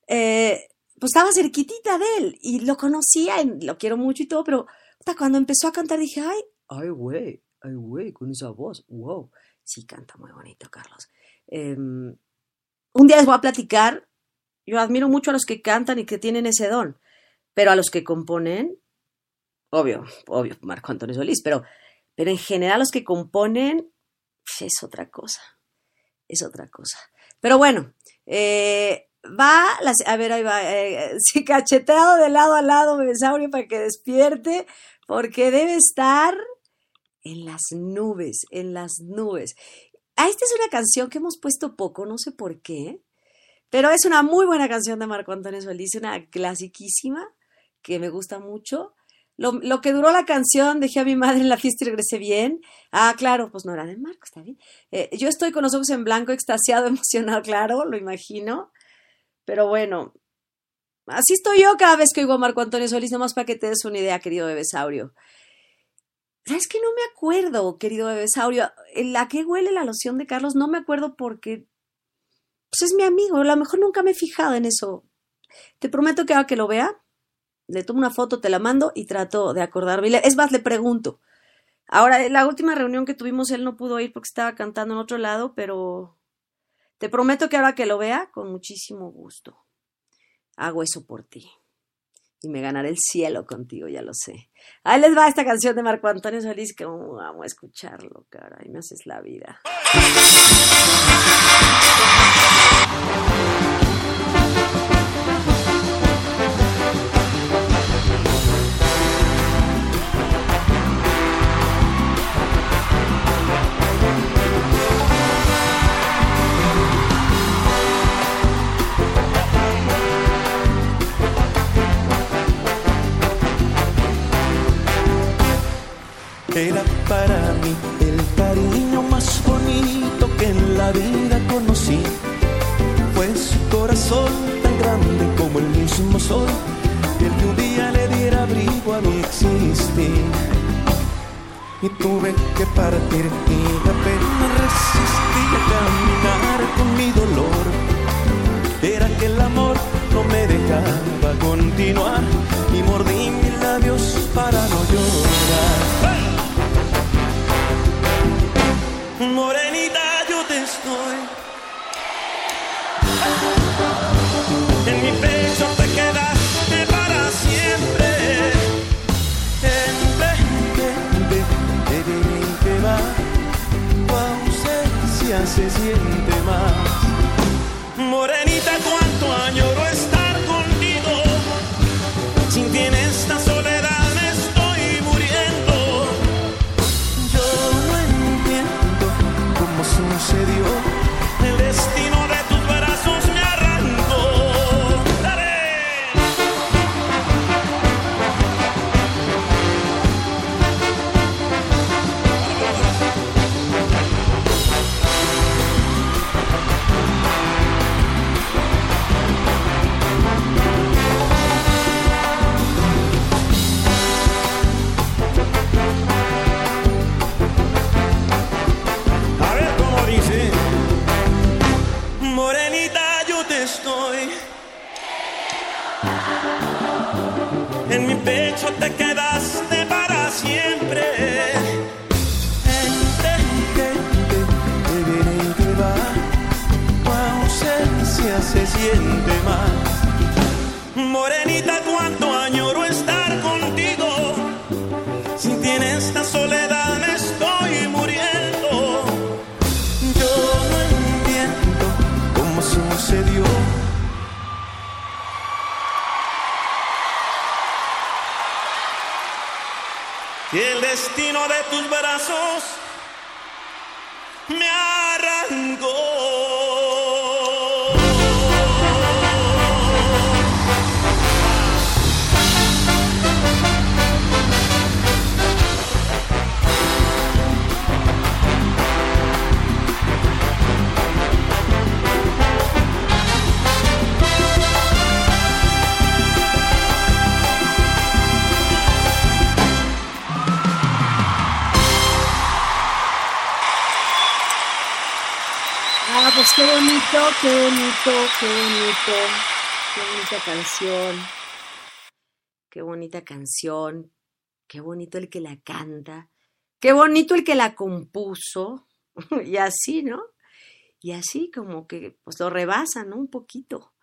eh, pues estaba cerquitita de él y lo conocía, y lo quiero mucho y todo, pero cuando empezó a cantar dije, ay, ay, güey, ay, güey, con esa voz, wow. Sí, canta muy bonito, Carlos. Em, un día les voy a platicar, yo admiro mucho a los que cantan y que tienen ese don, pero a los que componen, obvio, obvio, Marco Antonio Solís, pero, pero en general los que componen es otra cosa, es otra cosa. Pero bueno, eh, va, a ver, ahí va, eh, cacheteado de lado a lado, Bebesaurio, para que despierte, porque debe estar en las nubes, en las nubes. Ah, esta es una canción que hemos puesto poco, no sé por qué, pero es una muy buena canción de Marco Antonio Solís, una clasiquísima que me gusta mucho. Lo, que duró la canción, dejé a mi madre en la fiesta y regresé bien. Ah, claro, pues no era de Marco, está bien. Eh, yo estoy con los ojos en blanco, extasiado, emocionado, claro, lo imagino. Pero bueno, así estoy yo cada vez que oigo a Marco Antonio Solís, nomás para que te des una idea, querido Bebesaurio. ¿Sabes que no me acuerdo, querido Bebesaurio? ¿La que huele la loción de Carlos? No me acuerdo porque pues es mi amigo, a lo mejor nunca me he fijado en eso. Te prometo que ahora que lo vea, le tomo una foto, te la mando y trato de acordarme. Es más, le pregunto. Ahora, la última reunión que tuvimos, él no pudo ir porque estaba cantando en otro lado, pero te prometo que ahora que lo vea, con muchísimo gusto, hago eso por ti. Y me ganaré el cielo contigo, ya lo sé. Ahí les va esta canción de Marco Antonio Solís que vamos a escucharlo, cara, y me haces la vida. Era para mí el cariño más bonito que en la vida conocí. Fue su corazón tan grande como el mismo sol, el que un día le diera abrigo a mi existir. Y tuve que partir y apenas resistí a caminar con mi dolor. Era que el amor no me dejaba continuar y mordí mis labios para no llorar. Morenita, yo te estoy. En mi pecho te quedaste para siempre. Que va. Tu ausencia se siente más. Morenita, cuánto añoro Morenita, cuánto añoro estar contigo. Si tienes esta soledad me estoy muriendo. Yo no entiendo cómo sucedió. Que el destino de tus brazos qué bonito, qué bonito, qué bonito, qué bonita canción, qué bonita canción, qué bonito el que la canta, qué bonito el que la compuso, y así, ¿no? Y así como que pues lo rebasa, ¿no? Un poquito.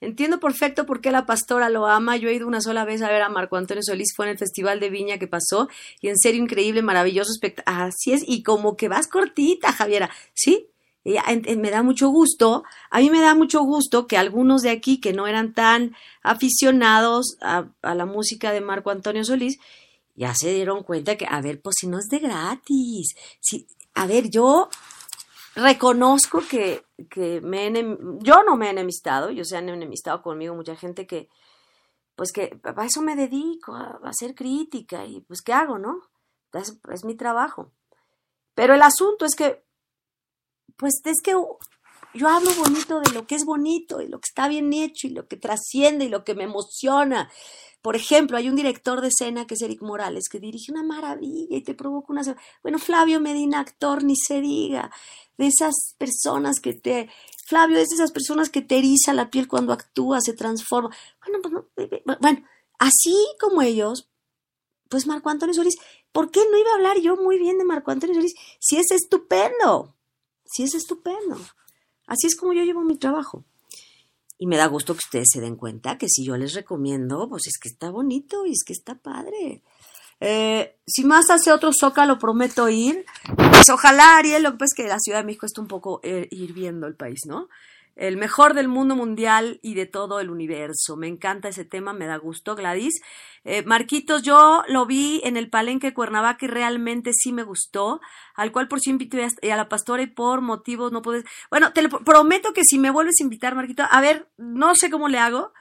Entiendo perfecto por qué la pastora lo ama. Yo he ido una sola vez a ver a Marco Antonio Solís, fue en el Festival de Viña que pasó, y en serio increíble, maravilloso espectáculo. Así es, y como que vas cortita, Javiera, ¿sí? Me da mucho gusto, a mí me da mucho gusto que algunos de aquí que no eran tan aficionados a, la música de Marco Antonio Solís, ya se dieron cuenta que, a ver, pues si no es de gratis, si, a ver, yo reconozco que, que me yo no me he enemistado, yo se han enemistado conmigo mucha gente que, pues que a eso me dedico, a, hacer crítica y pues ¿qué hago, no? es mi trabajo. Pero el asunto es que pues es que yo hablo bonito de lo que es bonito y lo que está bien hecho y lo que trasciende y lo que me emociona. Por ejemplo, hay un director de escena que es Eric Morales que dirige una maravilla y te provoca una... Bueno, Flavio Medina, actor, ni se diga, de esas personas que te... Flavio es de esas personas que te eriza la piel cuando actúa, se transforma. Bueno, pues bueno, así como ellos, pues Marco Antonio Solís, ¿por qué no iba a hablar yo muy bien de Marco Antonio Solís si es estupendo? Sí, es estupendo. Así es como yo llevo mi trabajo. Y me da gusto que ustedes se den cuenta que si yo les recomiendo, pues es que está bonito y es que está padre. Eh, si más hace otro zócalo, prometo ir. Pues ojalá, Ariel, lo que pasa es que la Ciudad de México está un poco eh, ir viendo el país, ¿no? El mejor del mundo mundial y de todo el universo. Me encanta ese tema, me da gusto, Gladys. Eh, Marquitos, yo lo vi en el Palenque Cuernavaca y realmente sí me gustó, al cual por si invité a, la pastora y por motivos no puedes. Bueno, te lo prometo que si me vuelves a invitar, Marquito, a ver, no sé cómo le hago,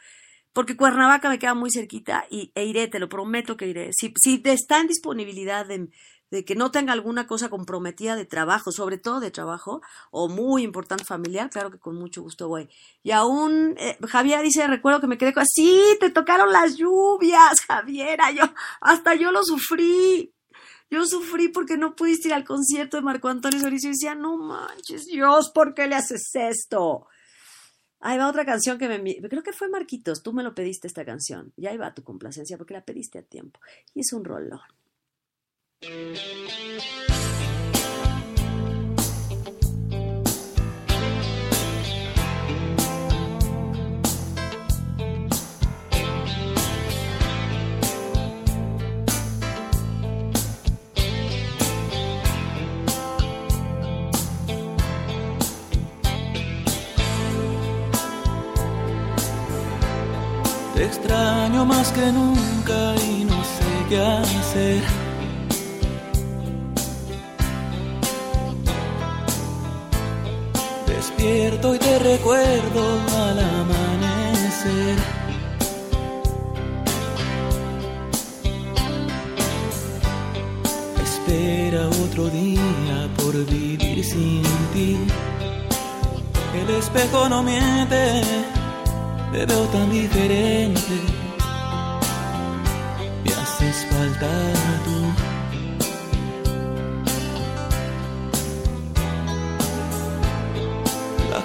porque Cuernavaca me queda muy cerquita y, e iré, te lo prometo que iré. Si, si está en disponibilidad de, de que no tenga alguna cosa comprometida de trabajo, sobre todo de trabajo, o muy importante familiar, claro que con mucho gusto voy. Y aún, eh, Javier dice, recuerdo que me quedé con, sí, te tocaron las lluvias, Javier, yo, hasta yo lo sufrí. Yo sufrí porque no pudiste ir al concierto de Marco Antonio Solís y decía, no manches, Dios, ¿por qué le haces esto? Ahí va otra canción que me... Creo que fue Marquitos, tú me lo pediste esta canción. Y ahí va tu complacencia porque la pediste a tiempo. Y es un rolón. Te extraño más que nunca y no sé qué hacer despierto y te recuerdo al amanecer. Espera otro día por vivir sin ti. El espejo no miente, te veo tan diferente. Me haces falta tú.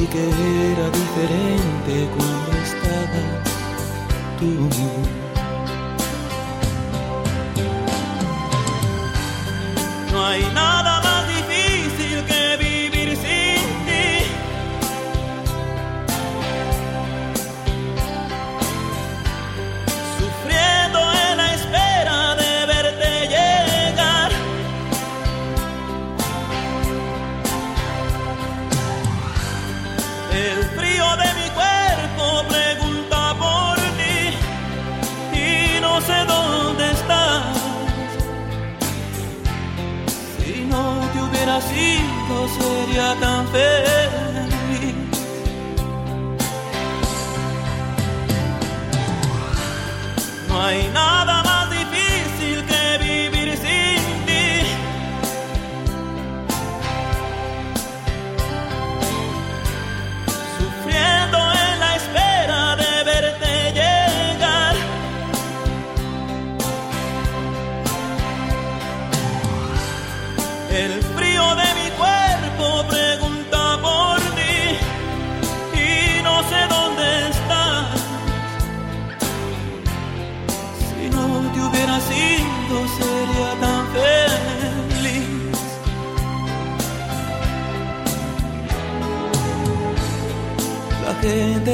Y que era diferente cuando estabas tú. No hay nada hubiera sido sería tan feliz. No hay nada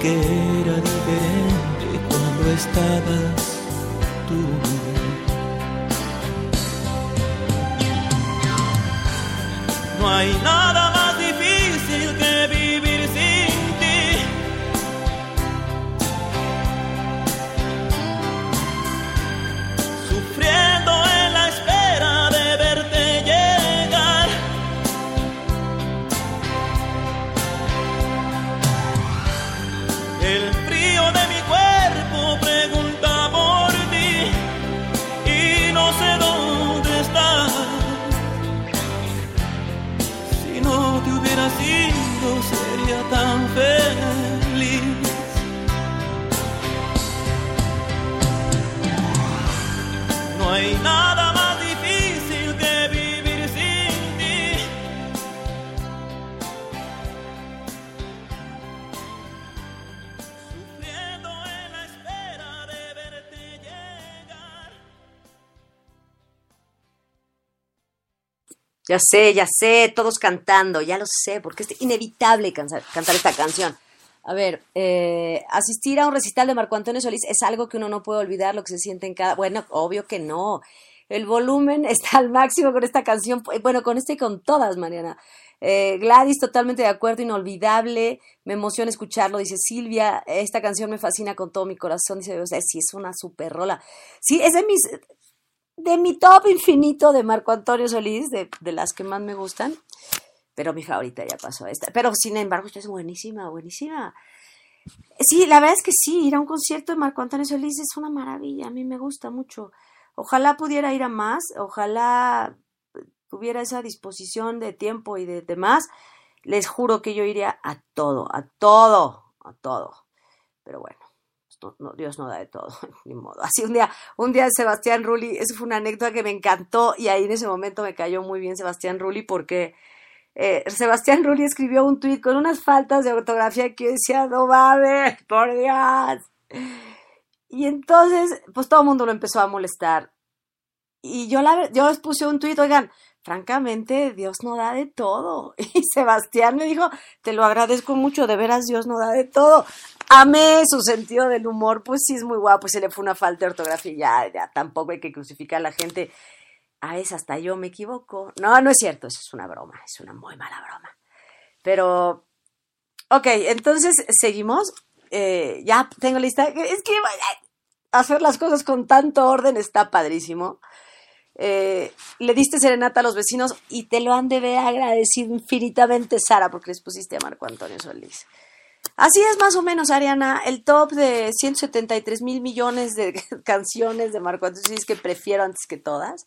Que era diferente cuando estabas tú. No hay nada Ya sé, ya sé, todos cantando, ya lo sé, porque es inevitable cantar esta canción. A ver, eh, asistir a un recital de Marco Antonio Solís es algo que uno no puede olvidar, lo que se siente en cada... Bueno, obvio que no. El volumen está al máximo con esta canción, bueno, con esta y con todas, Mariana. Eh, Gladys, totalmente de acuerdo, inolvidable, me emociona escucharlo, dice Silvia, esta canción me fascina con todo mi corazón, dice, o sea, sí, es una super rola. Sí, es de mis, de mi top infinito de Marco Antonio Solís, de, de las que más me gustan, pero mi favorita ya pasó a esta. Pero sin embargo, esta es buenísima, buenísima. Sí, la verdad es que sí, ir a un concierto de Marco Antonio Solís es una maravilla, a mí me gusta mucho. Ojalá pudiera ir a más, ojalá tuviera esa disposición de tiempo y de demás. Les juro que yo iría a todo, a todo, a todo. Pero bueno, no- no, Dios no da de todo, ni modo. Así un día, un día Sebastián Rulli, eso fue una anécdota que me encantó y ahí en ese momento me cayó muy bien Sebastián Rulli porque eh, Sebastián Rulli escribió un tuit con unas faltas de ortografía que yo decía, no mames, por Dios. Y entonces, pues todo el mundo lo empezó a molestar. Y yo, la, yo les puse un tuit, oigan, francamente, Dios no da de todo. Y Sebastián me dijo, te lo agradezco mucho, de veras, Dios no da de todo. Amé su sentido del humor, pues sí es muy guapo, se le fue una falta de ortografía, ya, ya tampoco hay que crucificar a la gente. A veces hasta yo me equivoco. No, no es cierto, eso es una broma, es una muy mala broma. Pero, ok, entonces seguimos. Eh, ya tengo lista. Es que hacer las cosas con tanto orden está padrísimo. Eh, le diste serenata a los vecinos y te lo han de ver agradecido infinitamente, Sara, porque les pusiste a Marco Antonio Solís. Así es más o menos, Ariana, el top de 173 mil millones de canciones de Marco Antonio Solís que prefiero antes que todas.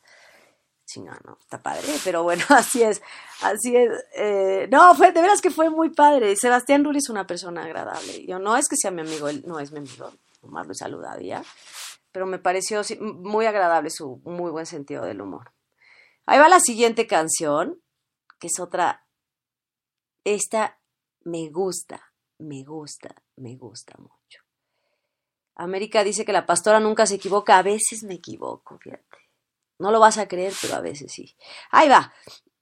Chinga, no, está padre, pero bueno, así es, así es. Eh, no, fue, de veras que fue muy padre. Sebastián Rulli es una persona agradable. Yo no es que sea mi amigo, él no es mi amigo, nomás lo ya pero me pareció muy agradable su muy buen sentido del humor. Ahí va la siguiente canción, que es otra. Esta me gusta, me gusta, me gusta mucho. América dice que la pastora nunca se equivoca, a veces me equivoco, fíjate. No lo vas a creer, pero a veces sí. Ahí va.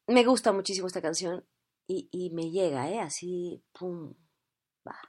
Me gusta muchísimo esta canción y, y me llega, ¿eh? Así, pum, va.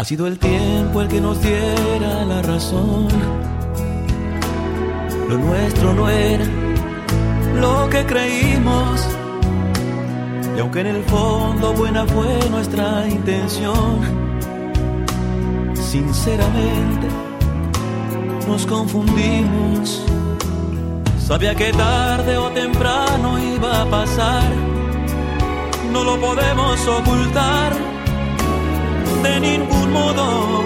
Ha sido el tiempo el que nos diera la razón. Lo nuestro no era lo que creímos. Y aunque en el fondo buena fue nuestra intención, sinceramente nos confundimos. Sabía que tarde o temprano iba a pasar. No lo podemos ocultar de ningún modo.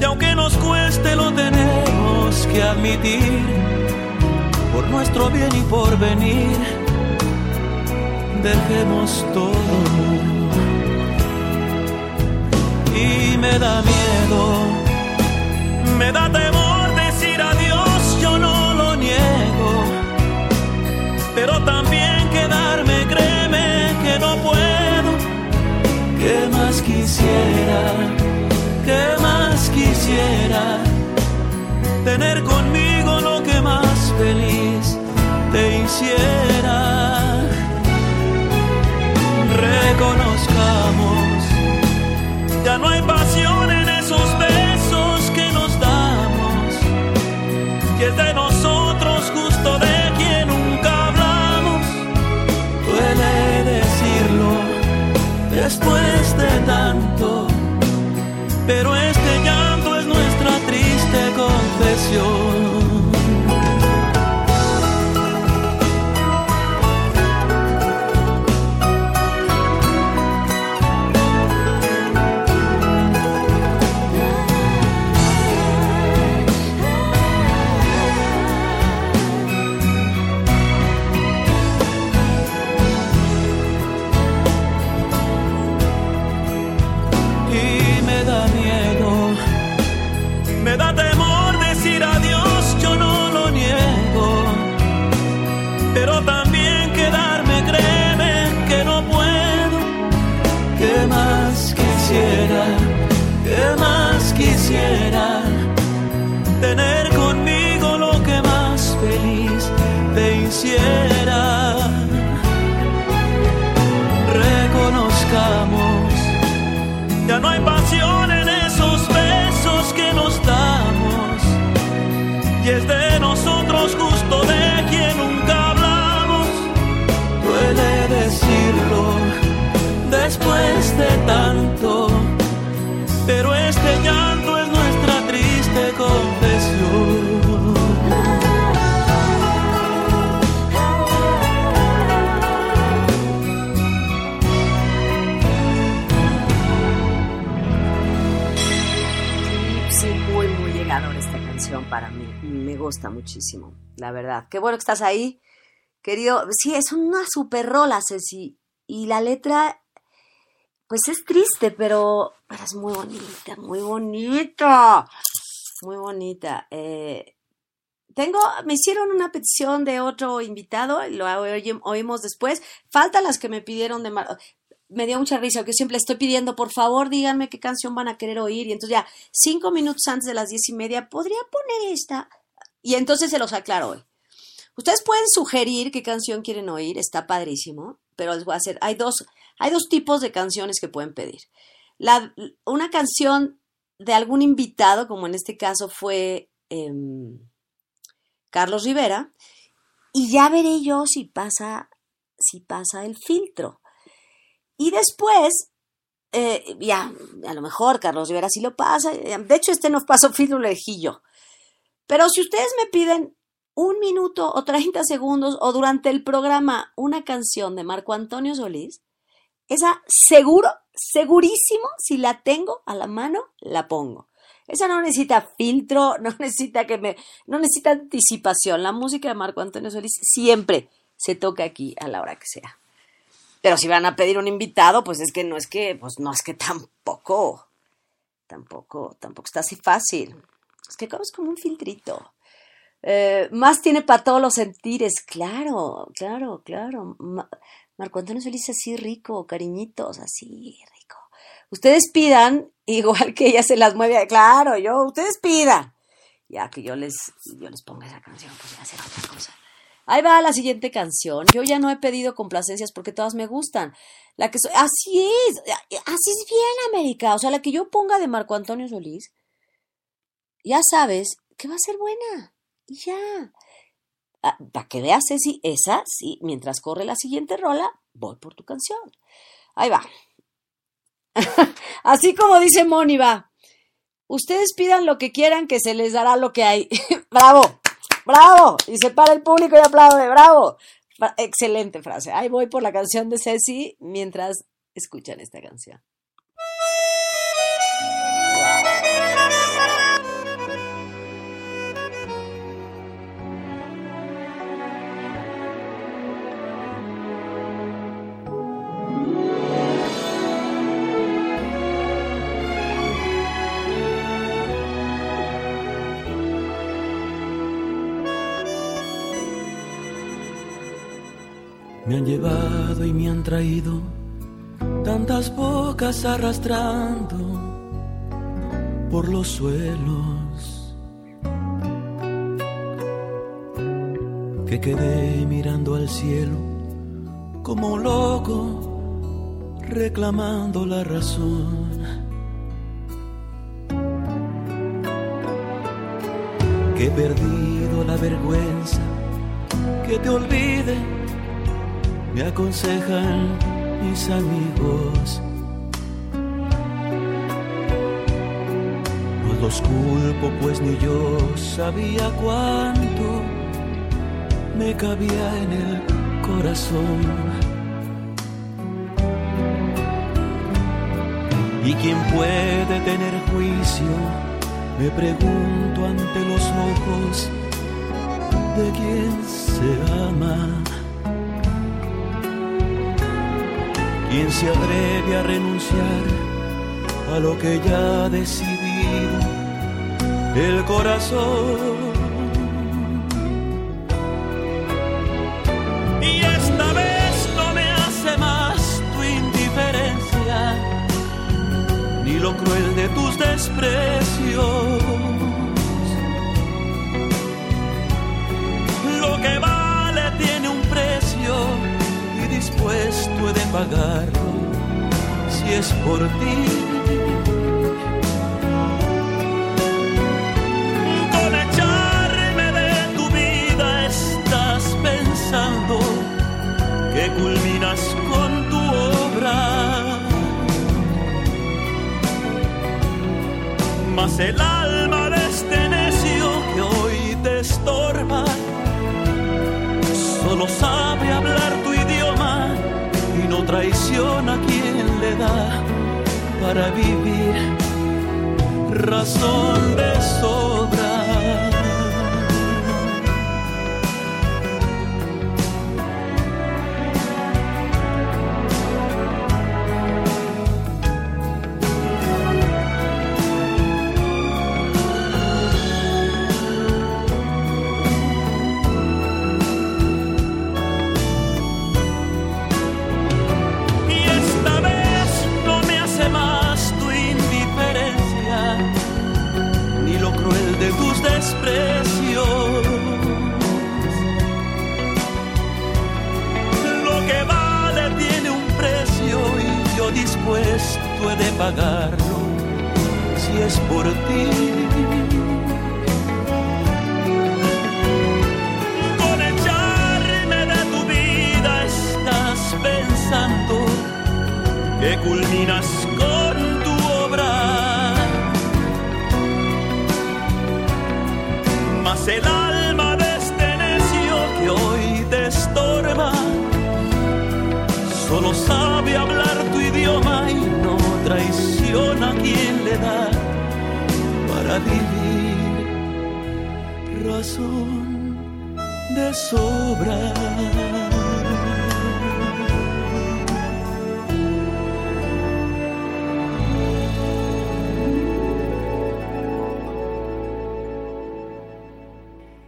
Y aunque nos cueste, lo tenemos que admitir. Por nuestro bien y por venir, dejemos todo. Y me da miedo me da temor decir adiós, yo no lo niego. Pero también quedarme, créeme que no puedo. ¿Qué más quisiera? ¿Qué más quisiera? Tener conmigo lo que más feliz te hiciera. Reconozcamos, ya no hay pasión en esos besos es de confesión. Y es de nosotros justo de quien nunca hablamos. Duele decirlo después de tanto, pero este llanto gusta muchísimo, la verdad. Qué bueno que estás ahí, querido. Sí, es una super rola, Ceci. Y la letra, pues es triste, pero, pero es muy bonita, muy bonita. Muy bonita. Eh, tengo, me hicieron una petición de otro invitado, lo oí- oímos después. Faltan las que me pidieron de Mar- me dio mucha risa, que siempre estoy pidiendo, por favor, díganme qué canción van a querer oír. Y entonces ya, cinco minutos antes de las diez y media, ¿podría poner esta? Y entonces se los aclaro hoy. Ustedes pueden sugerir qué canción quieren oír, está padrísimo, pero les voy a hacer, hay dos, hay dos tipos de canciones que pueden pedir. La, una canción de algún invitado, como en este caso fue em, Carlos Rivera, y ya veré yo si pasa, si pasa el filtro. Y después, eh, ya, a lo mejor Carlos Rivera sí lo pasa. De hecho, este no pasó filtro, lo elegí yo. Pero si ustedes me piden un minuto o 30 segundos o durante el programa una canción de Marco Antonio Solís, esa seguro, segurísimo, si la tengo a la mano, la pongo. Esa no necesita filtro, no necesita que me, no necesita anticipación. La música de Marco Antonio Solís siempre se toca aquí a la hora que sea. Pero si van a pedir un invitado, pues es que no es que, pues no es que tampoco, tampoco, tampoco está así fácil. Es que es como un filtrito. Eh, más tiene para todos los sentires, claro, claro, claro. Ma- Marco Antonio Solís así rico, cariñitos, así rico. Ustedes pidan, igual que ella se las mueve, claro, yo, ustedes pidan. Ya que yo les, yo les ponga esa canción, pues ya será otra cosa. Ahí va la siguiente canción. Yo ya no he pedido complacencias porque todas me gustan. La que so- así es, así es bien América. O sea, la que yo ponga de Marco Antonio Solís, ya sabes que va a ser buena. Y ya. Ah, Para que veas, Ceci, esa sí, mientras corre la siguiente rola, voy por tu canción. Ahí va. Así como dice Moni, va. Ustedes pidan lo que quieran que se les dará lo que hay. ¡Bravo! ¡Bravo! Y se para el público y aplaude. ¡Bravo! Excelente frase. Ahí voy por la canción de Ceci mientras escuchan esta canción. Me han llevado y me han traído tantas bocas arrastrando por los suelos que quedé mirando al cielo como un loco reclamando la razón. Que he perdido la vergüenza, que te olvide me aconsejan mis amigos. No los culpo, pues ni yo sabía cuánto me cabía en el corazón. ¿Y quién puede tener juicio? Me pregunto ante los ojos de quien se ama. ¿Quién se atreve a renunciar a lo que ya ha decidido el corazón? Y esta vez no me hace más tu indiferencia, ni lo cruel de tus desprecios. Dispuesto he pagarlo si es por ti. Con echarme de tu vida estás pensando que culminas con tu obra. Mas el alma de este necio que hoy te estorba solo sabe hablar tu traiciona a quien le da para vivir razón de sobra. Por ti. Con echarme de tu vida estás pensando que culminas con tu obra. Mas el alma de este necio que hoy te estorba solo sabe hablar tu idioma y no traiciona a quien le da para vivir razón de sobra.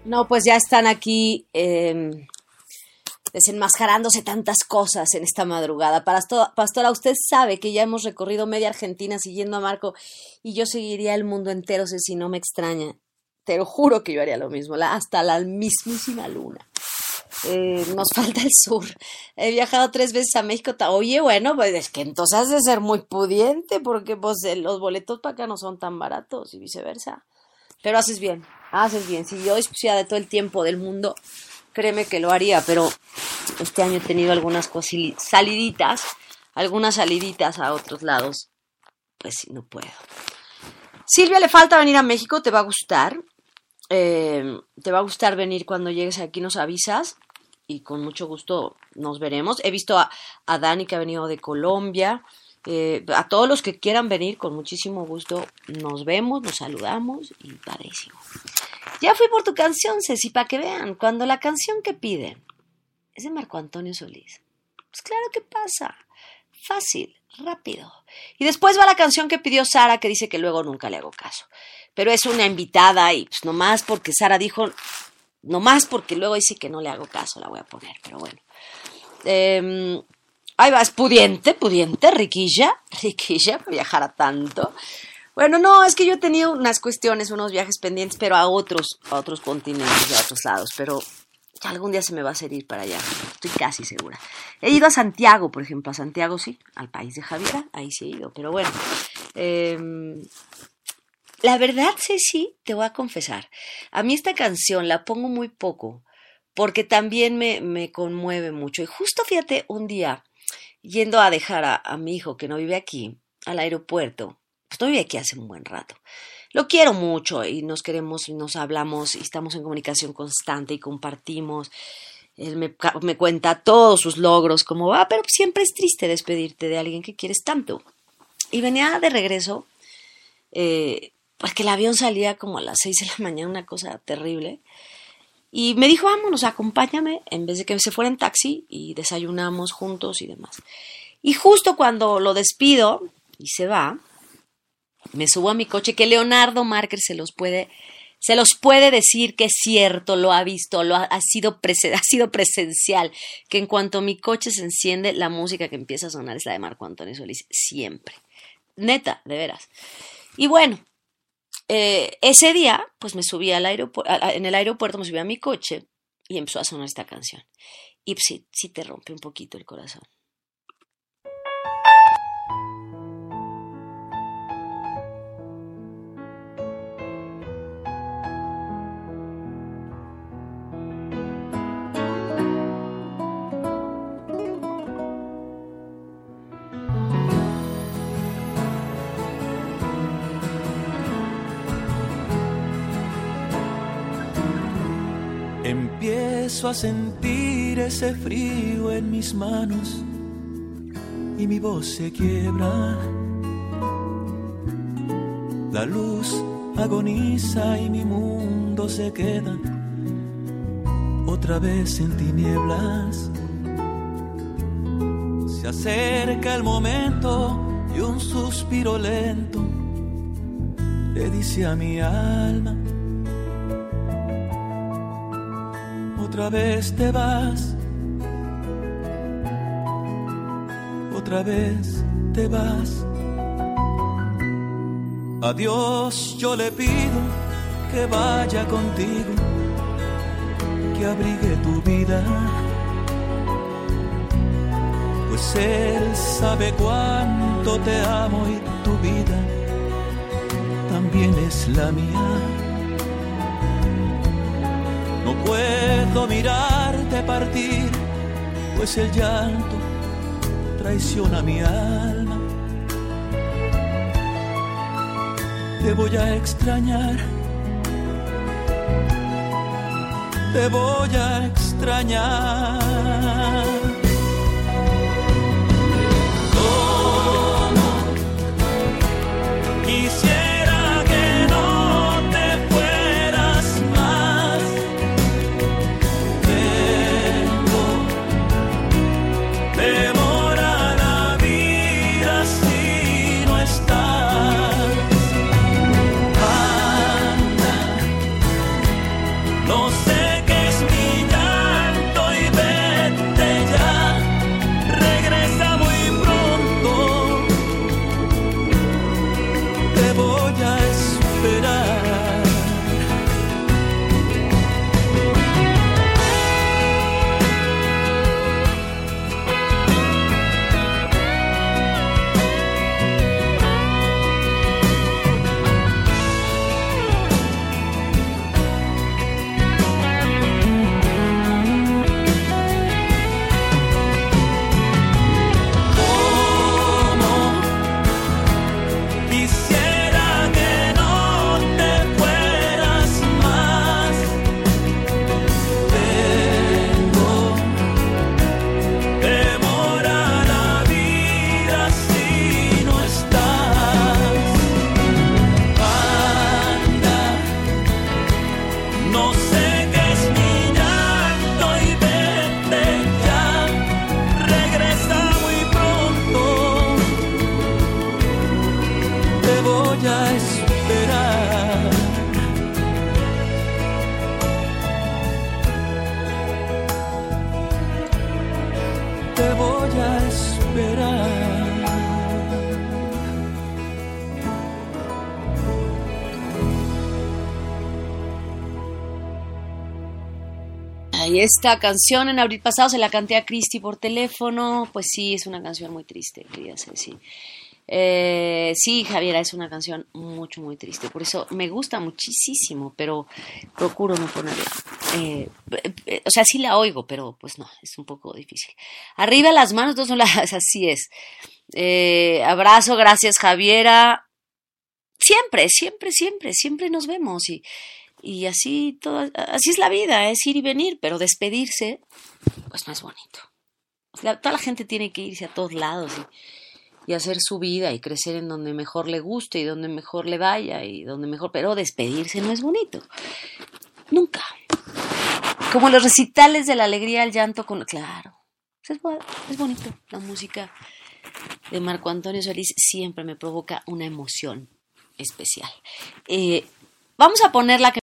No, pues ya están aquí eh, desenmascarándose tantas cosas en esta madrugada. Pasto- Pastora, usted sabe que ya hemos recorrido media Argentina siguiendo a Marco y yo seguiría el mundo entero si no me extraña. Te lo juro que yo haría lo mismo, hasta la mismísima luna. Eh, nos falta el sur. He viajado tres veces a México. Oye, bueno, pues es que entonces has de ser muy pudiente porque pues eh, los boletos para acá no son tan baratos y viceversa. Pero haces bien, haces bien. Si yo dispusiera de todo el tiempo del mundo, créeme que lo haría, pero este año he tenido algunas saliditas, algunas saliditas a otros lados. Pues no puedo. Silvia, le falta venir a México, te va a gustar. Eh, te va a gustar venir cuando llegues aquí, nos avisas y con mucho gusto nos veremos. He visto a, a Dani que ha venido de Colombia. Eh, a todos los que quieran venir, con muchísimo gusto nos vemos, nos saludamos y padrísimo. Ya fui por tu canción, Ceci, para que vean, cuando la canción que piden es de Marco Antonio Solís. Pues claro que pasa. Fácil, rápido. Y después va la canción que pidió Sara, que dice que luego nunca le hago caso. Pero es una invitada y pues nomás porque Sara dijo, nomás porque luego dice que no le hago caso, la voy a poner, pero bueno. Eh, ahí vas, pudiente, pudiente, riquilla, riquilla, viajar a tanto. Bueno, no, es que yo he tenido unas cuestiones, unos viajes pendientes, pero a otros, a otros continentes, a otros lados, pero algún día se me va a hacer ir para allá, estoy casi segura. He ido a Santiago, por ejemplo, a Santiago sí, al país de Javiera, ahí sí he ido, pero bueno. Eh, la verdad, Ceci, te voy a confesar, a mí esta canción la pongo muy poco, porque también me, conmueve mucho. Y justo fíjate, un día, yendo a dejar a mi hijo que no vive aquí, al aeropuerto, pues vive aquí hace un buen rato. Lo quiero mucho y nos queremos y nos hablamos y estamos en comunicación constante y compartimos. Él me, me cuenta todos sus logros, cómo va, pero siempre es triste despedirte de alguien que quieres tanto. Y venía de regreso, eh, porque el avión salía como a las seis de la mañana, una cosa terrible. Y me dijo, vámonos, acompáñame, en vez de que se fuera en taxi y desayunamos juntos y demás. Y justo cuando lo despido y se va, me subo a mi coche, que Leonardo Márquez se los puede, se los puede decir que es cierto, lo ha visto, lo ha, sido ha sido presencial, que en cuanto mi coche se enciende, la música que empieza a sonar es la de Marco Antonio Solís, siempre. Neta, de veras. Y bueno, eh, ese día, pues me subí al aeropuerto, en el aeropuerto me subí a mi coche y empezó a sonar esta canción. Y pues, sí, sí te rompe un poquito el corazón. Empiezo a sentir ese frío en mis manos y mi voz se quiebra. La luz agoniza y mi mundo se queda otra vez en tinieblas. Se acerca el momento y un suspiro lento le dice a mi alma otra vez te vas, otra vez te vas. Adiós, yo le pido que vaya contigo, que abrigue tu vida, pues él sabe cuánto te amo y tu vida también es la mía. Puedo mirarte partir, pues el llanto traiciona mi alma. Te voy a extrañar, te voy a extrañar. Esta canción en abril pasado se la canté a Cristi por teléfono. Pues sí, es una canción muy triste, quería sí. Eh, sí, Javiera, es una canción mucho, muy triste. Por eso me gusta muchísimo, pero procuro no ponerla. Eh, eh, o sea, sí la oigo, pero pues no, es un poco difícil. Arriba las manos, dos las, así es. abrazo, gracias, Javiera. Siempre, siempre, siempre, siempre nos vemos y, y así, todo, así es la vida, es ir y venir, pero despedirse, pues no es bonito. toda la gente tiene que irse a todos lados y hacer su vida y crecer en donde mejor le guste y donde mejor le vaya y donde mejor, pero despedirse no es bonito. Nunca. Como los recitales de la alegría, el llanto con... Claro, es, es bonito. La música de Marco Antonio Solís siempre me provoca una emoción especial. Eh, vamos a poner la que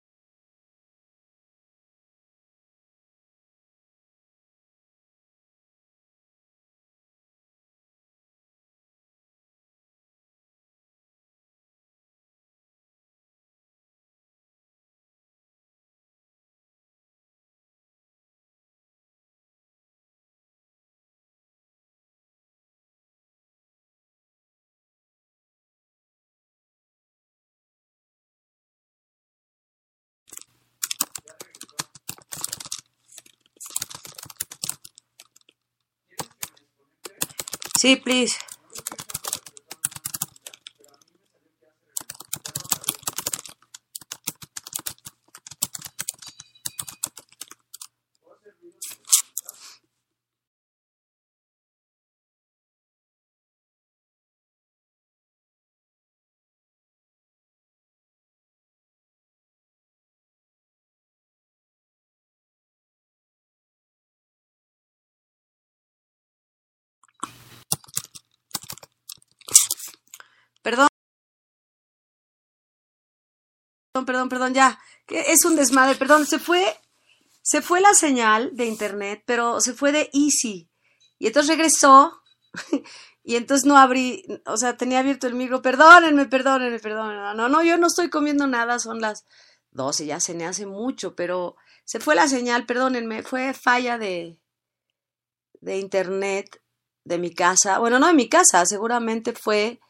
Sí, please. Perdón. Perdón, perdón, ya. Es un desmadre, perdón. Se fue, se fue la señal de internet, pero se fue de Easy. Y entonces regresó. Y entonces no abrí, o sea, tenía abierto el micro. Perdónenme, perdónenme, perdónenme. No, no, yo no estoy comiendo nada, son las 12, ya se me hace mucho, pero se fue la señal, perdónenme, fue falla de, de internet de mi casa. Bueno, no de mi casa, seguramente fue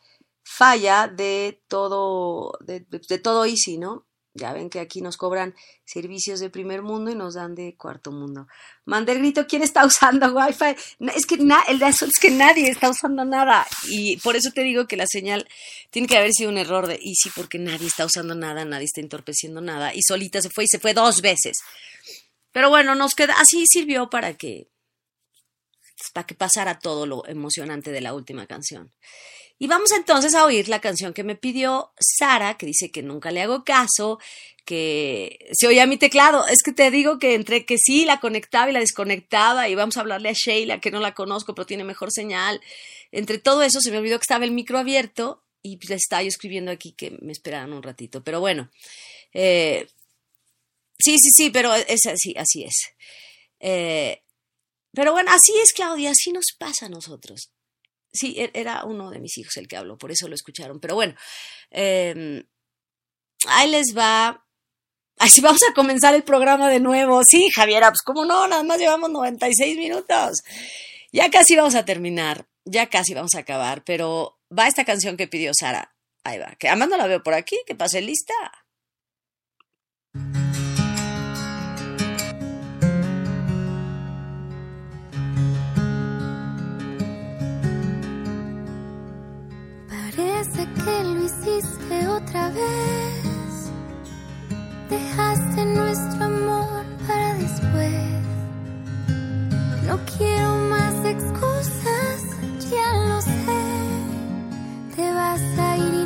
falla de todo, de, todo Easy, ¿no? Ya ven que aquí nos cobran servicios de primer mundo y nos dan de cuarto mundo. Mande el grito, ¿quién está usando Wi-Fi? Es que, el es que nadie está usando nada. Y por eso te digo que la señal tiene que haber sido un error de Easy porque nadie está usando nada, nadie está entorpeciendo nada. Y solita se fue y se fue dos veces. Pero bueno, nos queda, así sirvió para que, para que pasara todo lo emocionante de la última canción. Y vamos entonces a oír la canción que me pidió Sara, que dice que nunca le hago caso, que se oía mi teclado. Es que te digo que entre que sí la conectaba y la desconectaba, y vamos a hablarle a Sheila, que no la conozco, pero tiene mejor señal. Entre todo eso se me olvidó que estaba el micro abierto y pues estaba yo escribiendo aquí que me esperaran un ratito. Pero bueno, eh, sí, sí, sí, pero es así, así es. Eh, pero bueno, así es, Claudia, así nos pasa a nosotros. Sí, e-, era uno de mis hijos el que habló, por eso lo escucharon. Pero bueno, em, ahí les va. Así vamos a comenzar el programa de nuevo. Sí, Javiera, pues cómo no, nada más llevamos 96 minutos. Ya casi vamos a terminar, ya casi vamos a acabar, pero va esta canción que pidió Sara. Ahí va, que además no la veo por aquí, que pase lista. Hiciste otra vez. Dejaste nuestro amor para después. No quiero más excusas, ya lo sé. Te vas a ir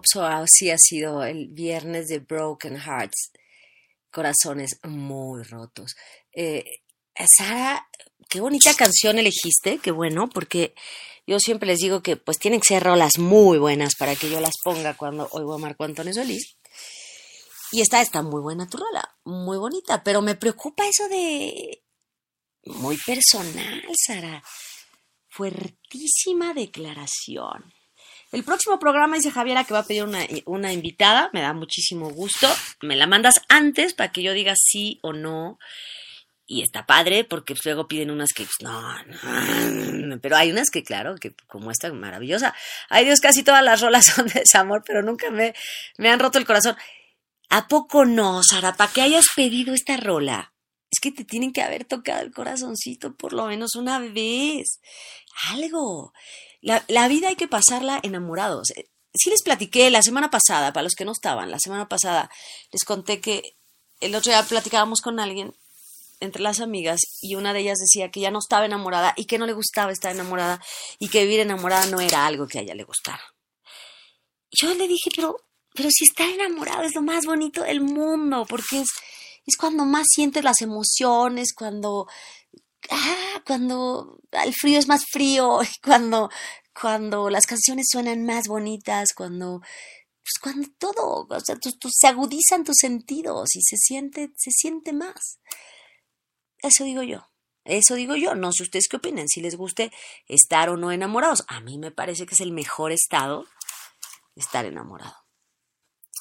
Pues así ha sido el viernes de Broken Hearts, corazones muy rotos. Eh, Sara, qué bonita canción elegiste, qué bueno, porque yo siempre les digo que pues tienen que ser rolas muy buenas para que yo las ponga cuando oigo a Marco Antonio Solís. Y esta está muy buena tu rola, muy bonita, pero me preocupa eso de muy personal, Sara. Fuertísima declaración. El próximo programa dice Javiera que va a pedir una, invitada, me da muchísimo gusto. Me la mandas antes para que yo diga sí o no. Y está padre porque luego piden unas que pues, no, no, pero hay unas que claro, que como esta maravillosa. Ay Dios, casi todas las rolas son de desamor, pero nunca me, me han roto el corazón. ¿A poco no, Sara? ¿Para que hayas pedido esta rola? Es que te tienen que haber tocado el corazoncito por lo menos una vez. Algo. La, la vida hay que pasarla enamorados. Eh, Sí les platiqué la semana pasada, para los que no estaban, la semana pasada les conté que el otro día platicábamos con alguien entre las amigas y una de ellas decía que ya no estaba enamorada y que no le gustaba estar enamorada y que vivir enamorada no era algo que a ella le gustara. Yo le dije, pero, pero si estar enamorado es lo más bonito del mundo, porque es, es cuando más sientes las emociones, cuando, ah, cuando el frío es más frío, cuando, cuando las canciones suenan más bonitas, cuando, pues cuando todo, o sea, tu- tu- se agudizan tus sentidos y se siente, se siente más. Eso digo yo. Eso digo yo. No sé ustedes qué opinen, si les guste estar o no enamorados. A mí me parece que es el mejor estado estar enamorado.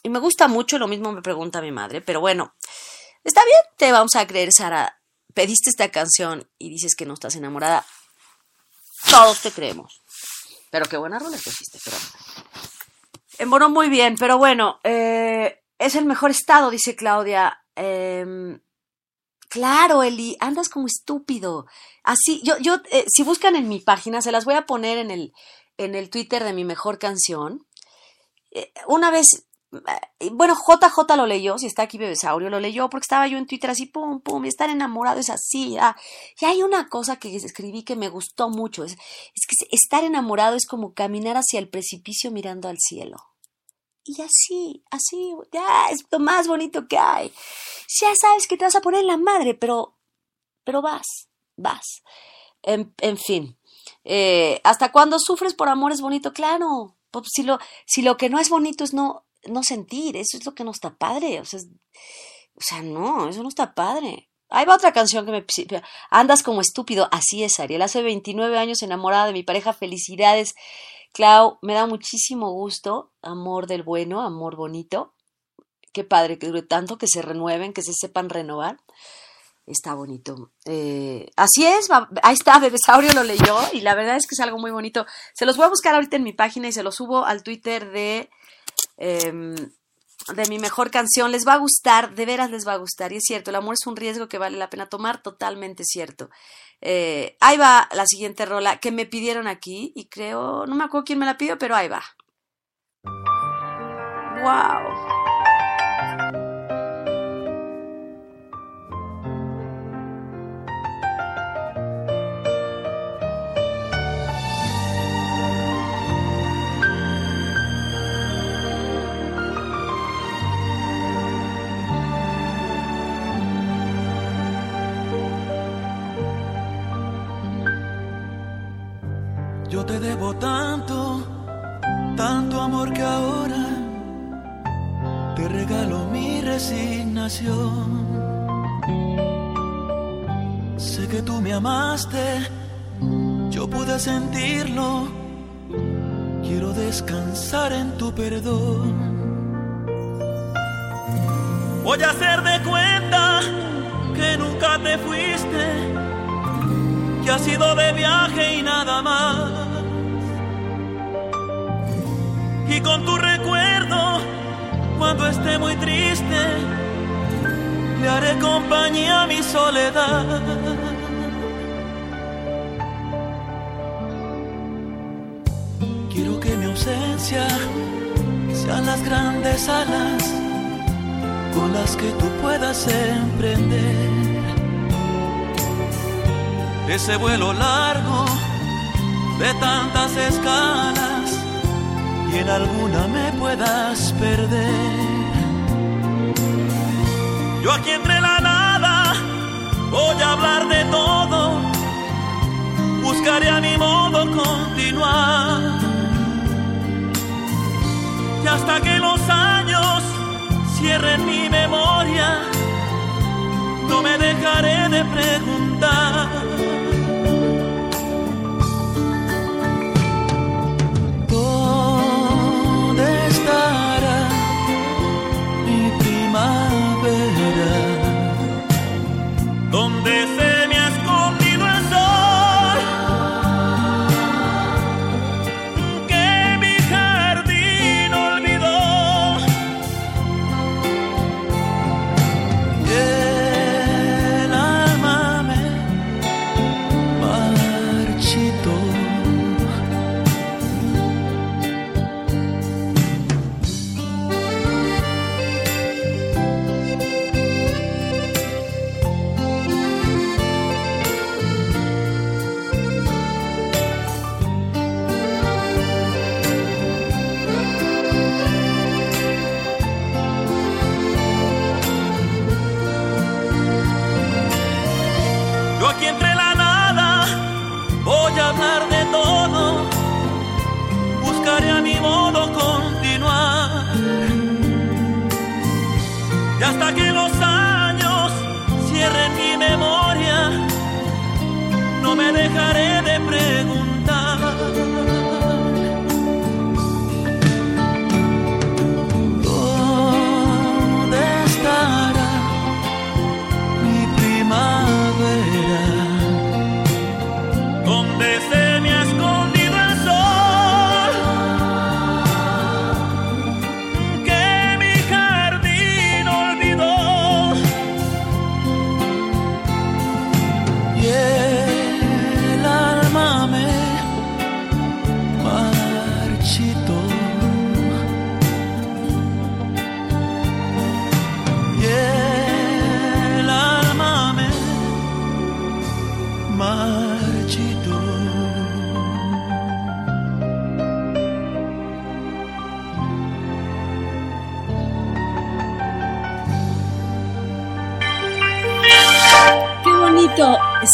Y me gusta mucho, lo mismo me pregunta mi madre, pero bueno, está bien, te vamos a creer, Sara. Pediste esta canción y dices que no estás enamorada. Todos te creemos. Pero qué buena rola escogiste, pero. Embonó muy bien, pero bueno, eh, es el mejor estado, dice Claudia. Em, Claro, Eli, andas como estúpido. Así, yo, yo, eh, si buscan en mi página, se las voy a poner en el, en el Twitter de mi mejor canción. Eh, una vez, bueno, JJ lo leyó, si está aquí Bebesaurio, lo leyó porque estaba yo en Twitter así, pum, pum, y estar enamorado es así. ah. Y hay una cosa que escribí que me gustó mucho, es, que estar enamorado es como caminar hacia el precipicio mirando al cielo. Y así, así, ya es lo más bonito que hay. Ya sabes que te vas a poner la madre, pero, pero vas, vas. En, en fin, eh, ¿hasta cuándo sufres por amor es bonito? Claro, pues si lo, si lo que no es bonito es no, no sentir, eso es lo que no está padre. O sea, es- o sea, no, eso no está padre. Ahí va otra canción que me... Andas como estúpido. Así es, Ariel. Hace 29 años enamorada de mi pareja. Felicidades, Clau. Me da muchísimo gusto. Amor del bueno, amor bonito. Qué padre que dure tanto, que se renueven, que se sepan renovar. Está bonito. Eh, así es, ahí está, Bebesaurio lo leyó y la verdad es que es algo muy bonito. Se los voy a buscar ahorita en mi página y se los subo al Twitter de, em, de mi mejor canción. Les va a gustar, de veras les va a gustar. Y es cierto, el amor es un riesgo que vale la pena tomar, totalmente cierto. Eh, ahí va la siguiente rola que me pidieron aquí y creo, no me acuerdo quién me la pidió, pero ahí va. ¡Wow! Te debo tanto, tanto amor que ahora te regalo mi resignación. Sé que tú me amaste, yo pude sentirlo. Quiero descansar en tu perdón. Voy a hacer de cuenta que nunca te fuiste, que has ido de viaje y nada más. Y con tu recuerdo, cuando esté muy triste, le haré compañía a mi soledad. Quiero que mi ausencia sean las grandes alas con las que tú puedas emprender ese vuelo largo de tantas escalas y en alguna me puedas perder. Yo aquí entre la nada voy a hablar de todo, buscaré a mi modo continuar. Y hasta que los años cierren mi memoria, no me dejaré de preguntar.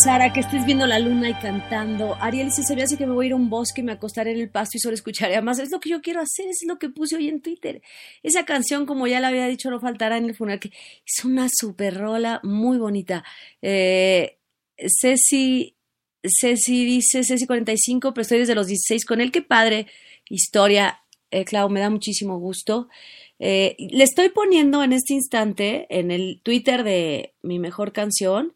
Sara, que estés viendo la luna y cantando. Ariel dice, se me hace que me voy a ir a un bosque me acostaré en el pasto y solo escucharé. Además, es lo que yo quiero hacer, es lo que puse hoy en Twitter. Esa canción, como ya la había dicho, no faltará en el funeral, es una super rola muy bonita. Eh, Ceci, Ceci dice, Ceci 45, pero estoy desde los 16 con él. Qué padre historia, eh, Clau, me da muchísimo gusto. Eh, le estoy poniendo en este instante en el Twitter de mi mejor canción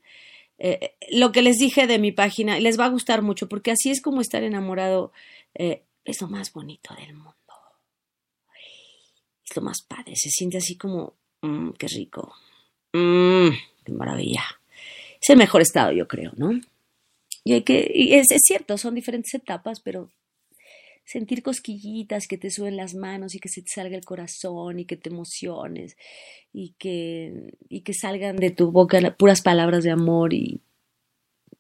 eh, lo que les dije de mi página les va a gustar mucho porque así es como estar enamorado eh, es lo más bonito del mundo. Es lo más padre. Se siente así como, mmm, qué rico. Mmm, qué maravilla. Es el mejor estado, yo creo, ¿no? Y hay que, y es cierto, son diferentes etapas, pero sentir cosquillitas, que te suben las manos y que se te salga el corazón y que te emociones y que, y que salgan de tu boca puras palabras de amor y,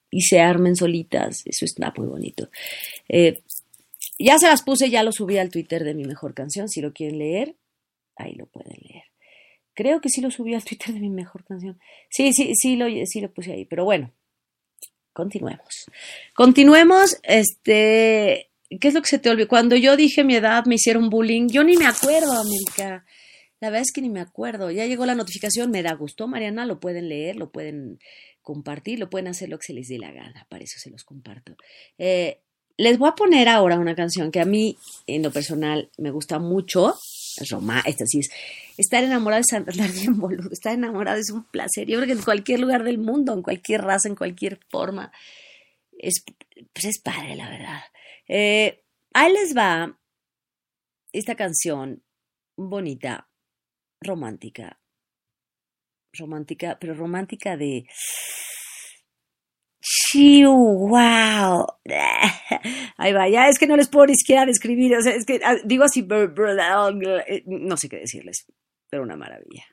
y se armen solitas, eso está muy bonito. Eh, ya se las puse, ya lo subí al Twitter de mi mejor canción, si lo quieren leer, ahí lo pueden leer. Creo que sí lo subí al Twitter de mi mejor canción. Sí, sí, sí lo, sí lo puse ahí, pero bueno, continuemos. Continuemos, este, ¿qué es lo que se te olvidó? Cuando yo dije mi edad me hicieron bullying, yo ni me acuerdo, América. La verdad es que ni me acuerdo. Ya llegó la notificación, me da gusto, Mariana, lo pueden leer, lo pueden compartir, lo pueden hacer lo que se les dé la gana, para eso se los comparto. Eh, les voy a poner ahora una canción que a mí, en lo personal, me gusta mucho. Roma, esta sí es. Estar enamorada de Sandra bien boludo. Estar enamorada es un placer. Yo creo que en cualquier lugar del mundo, en cualquier raza, en cualquier forma, es, pues es padre, la verdad. Eh, ahí les va esta canción bonita, romántica. Romántica, pero romántica de. Wow. Ahí va, ya es que no les puedo ni siquiera describir, o sea, es que ah, digo así, no sé qué decirles, pero una maravilla.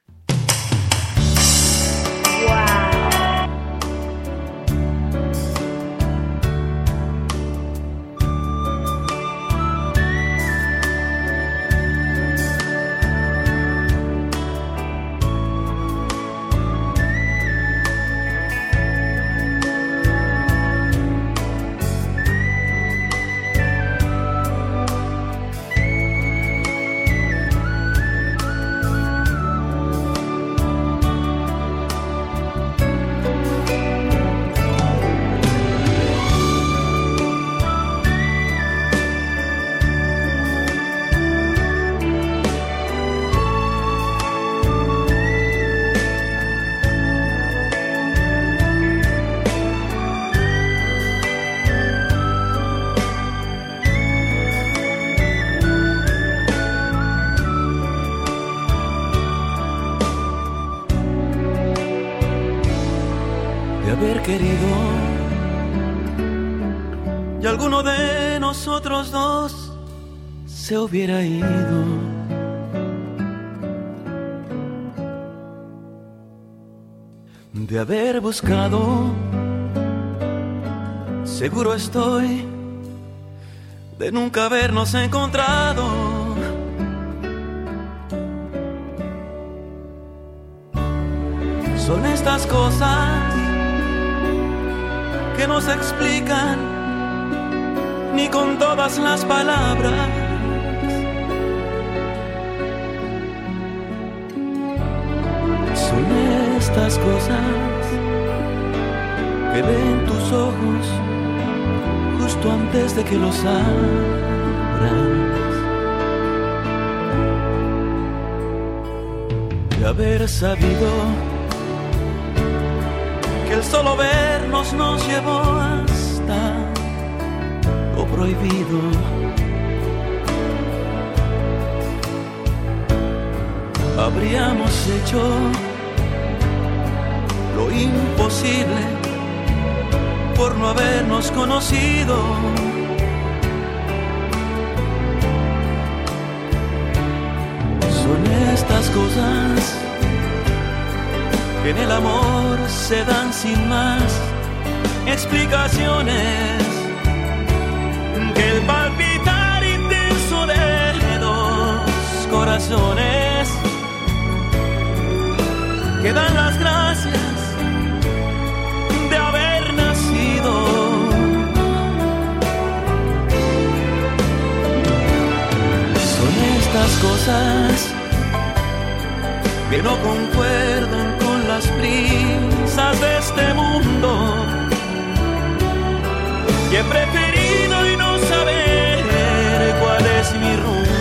Nosotros dos se hubiera ido. De haber buscado, seguro estoy de nunca habernos encontrado. Son estas cosas que no se explican ni con todas las palabras. Son estas cosas que ven tus ojos justo antes de que los abras. De haber sabido que el solo vernos nos llevó lo prohibido. Habríamos hecho lo imposible por no habernos conocido. Son estas cosas que en el amor se dan sin más explicaciones el palpitar intenso de dos corazones que dan las gracias de haber nacido. Son estas cosas que no concuerdan con las prisas de este mundo. Y he mi rumbo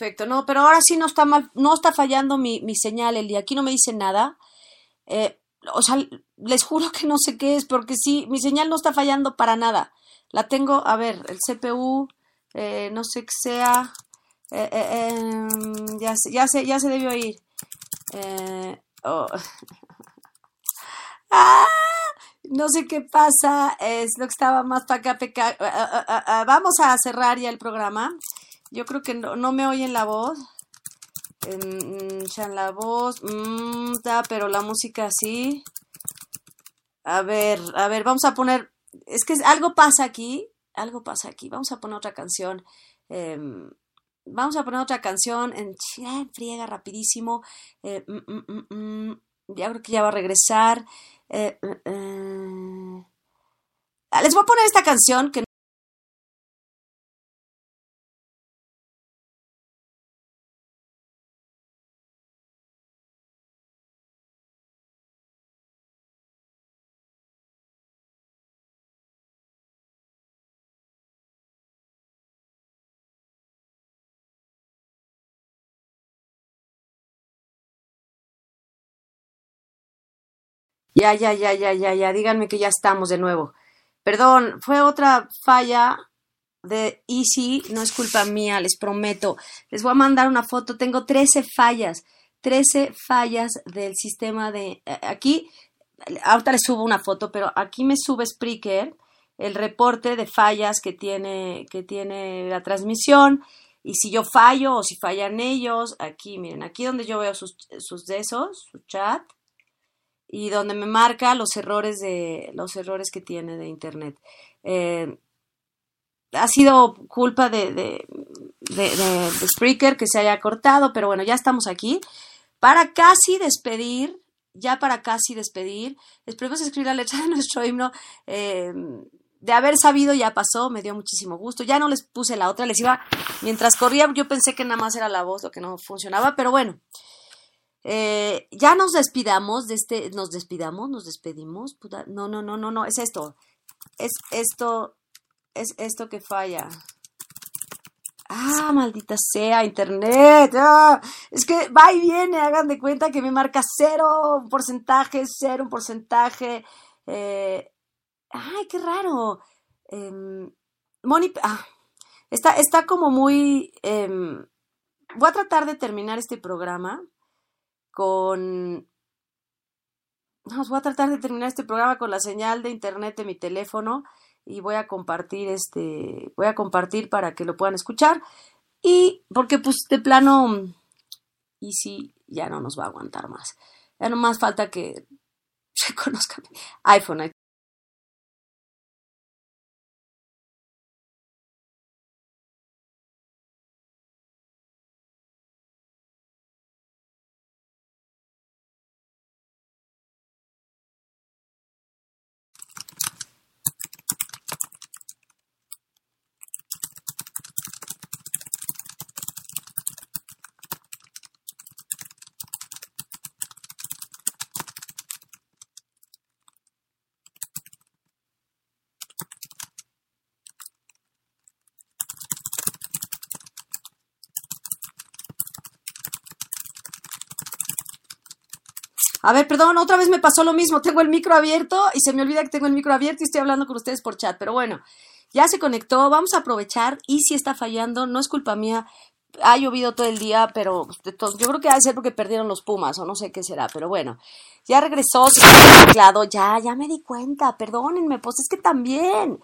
Perfecto, no, pero ahora sí no está mal, no está fallando mi, mi señal, Eli. Aquí no me dice nada. Eh, o sea, les juro que no sé qué es, porque sí, mi señal no está fallando para nada. La tengo, a ver, el CPU, eh, no sé qué sea. eh, eh, em, ya, ya, se, ya se debió ir. Oh. ¡Ah! No sé qué pasa, es lo que estaba más para acá. ah, ah, Vamos a cerrar ya el programa. Yo creo que no, no me oyen la voz. Mm, Chan la voz, mm, ta, pero la música sí. A ver, a ver, vamos a poner. Es que algo pasa aquí. Algo pasa aquí. Vamos a poner otra canción. em, vamos a poner otra canción en friega, rapidísimo. Eh, mm, mm, mm, mm, ya creo que ya va a regresar. Eh, eh. Ah, Les voy a poner esta canción que Ya, ya, ya, ya, ya, ya. Díganme que ya estamos de nuevo. Perdón, fue otra falla de Easy, no es culpa mía, les prometo. Les voy a mandar una foto. Tengo 13 fallas, 13 fallas del sistema de... eh, Aquí, ahorita les subo una foto, pero aquí me sube Spreaker el reporte de fallas que tiene, que tiene la transmisión. Y si yo fallo o si fallan ellos, aquí, miren, aquí donde yo veo sus, sus de esos, su chat y donde me marca los errores de los errores que tiene de internet. Eh, ha sido culpa de, de, de, de, Spreaker que se haya cortado, pero bueno, ya estamos aquí para casi despedir, ya para casi despedir. Esperemos escribir la letra de nuestro himno. Eh, de haber sabido ya pasó, me dio muchísimo gusto. Ya no les puse la otra, les iba, mientras corría, yo pensé que nada más era la voz lo que no funcionaba, pero bueno. Eh, ya nos despidamos de este, nos despidamos, nos despedimos, no, no, no, no, no, es esto, es esto, es esto que falla. Ah, maldita sea, internet. Ah, es que va y viene, hagan de cuenta que me marca cero, un porcentaje, cero, un porcentaje. Eh, ay, qué raro. Eh, Moni, ah, está, está como muy... Eh, voy a tratar de terminar este programa con... No, voy a tratar de terminar este programa con la señal de internet de mi teléfono y voy a compartir este, voy a compartir para que lo puedan escuchar y porque pues de plano y si ya no nos va a aguantar más. Ya no más falta que se conozcan iPhone. A ver, perdón, otra vez me pasó lo mismo. Tengo el micro abierto y se me olvida que tengo el micro abierto y estoy hablando con ustedes por chat. Pero bueno, Ya se conectó, vamos a aprovechar y si está fallando, no es culpa mía. Ha llovido todo el día, pero yo creo que ha de ser porque perdieron los Pumas o no sé qué será, pero bueno. Ya regresó, se mezclado, ya, ya me di cuenta, perdónenme, pues es que también.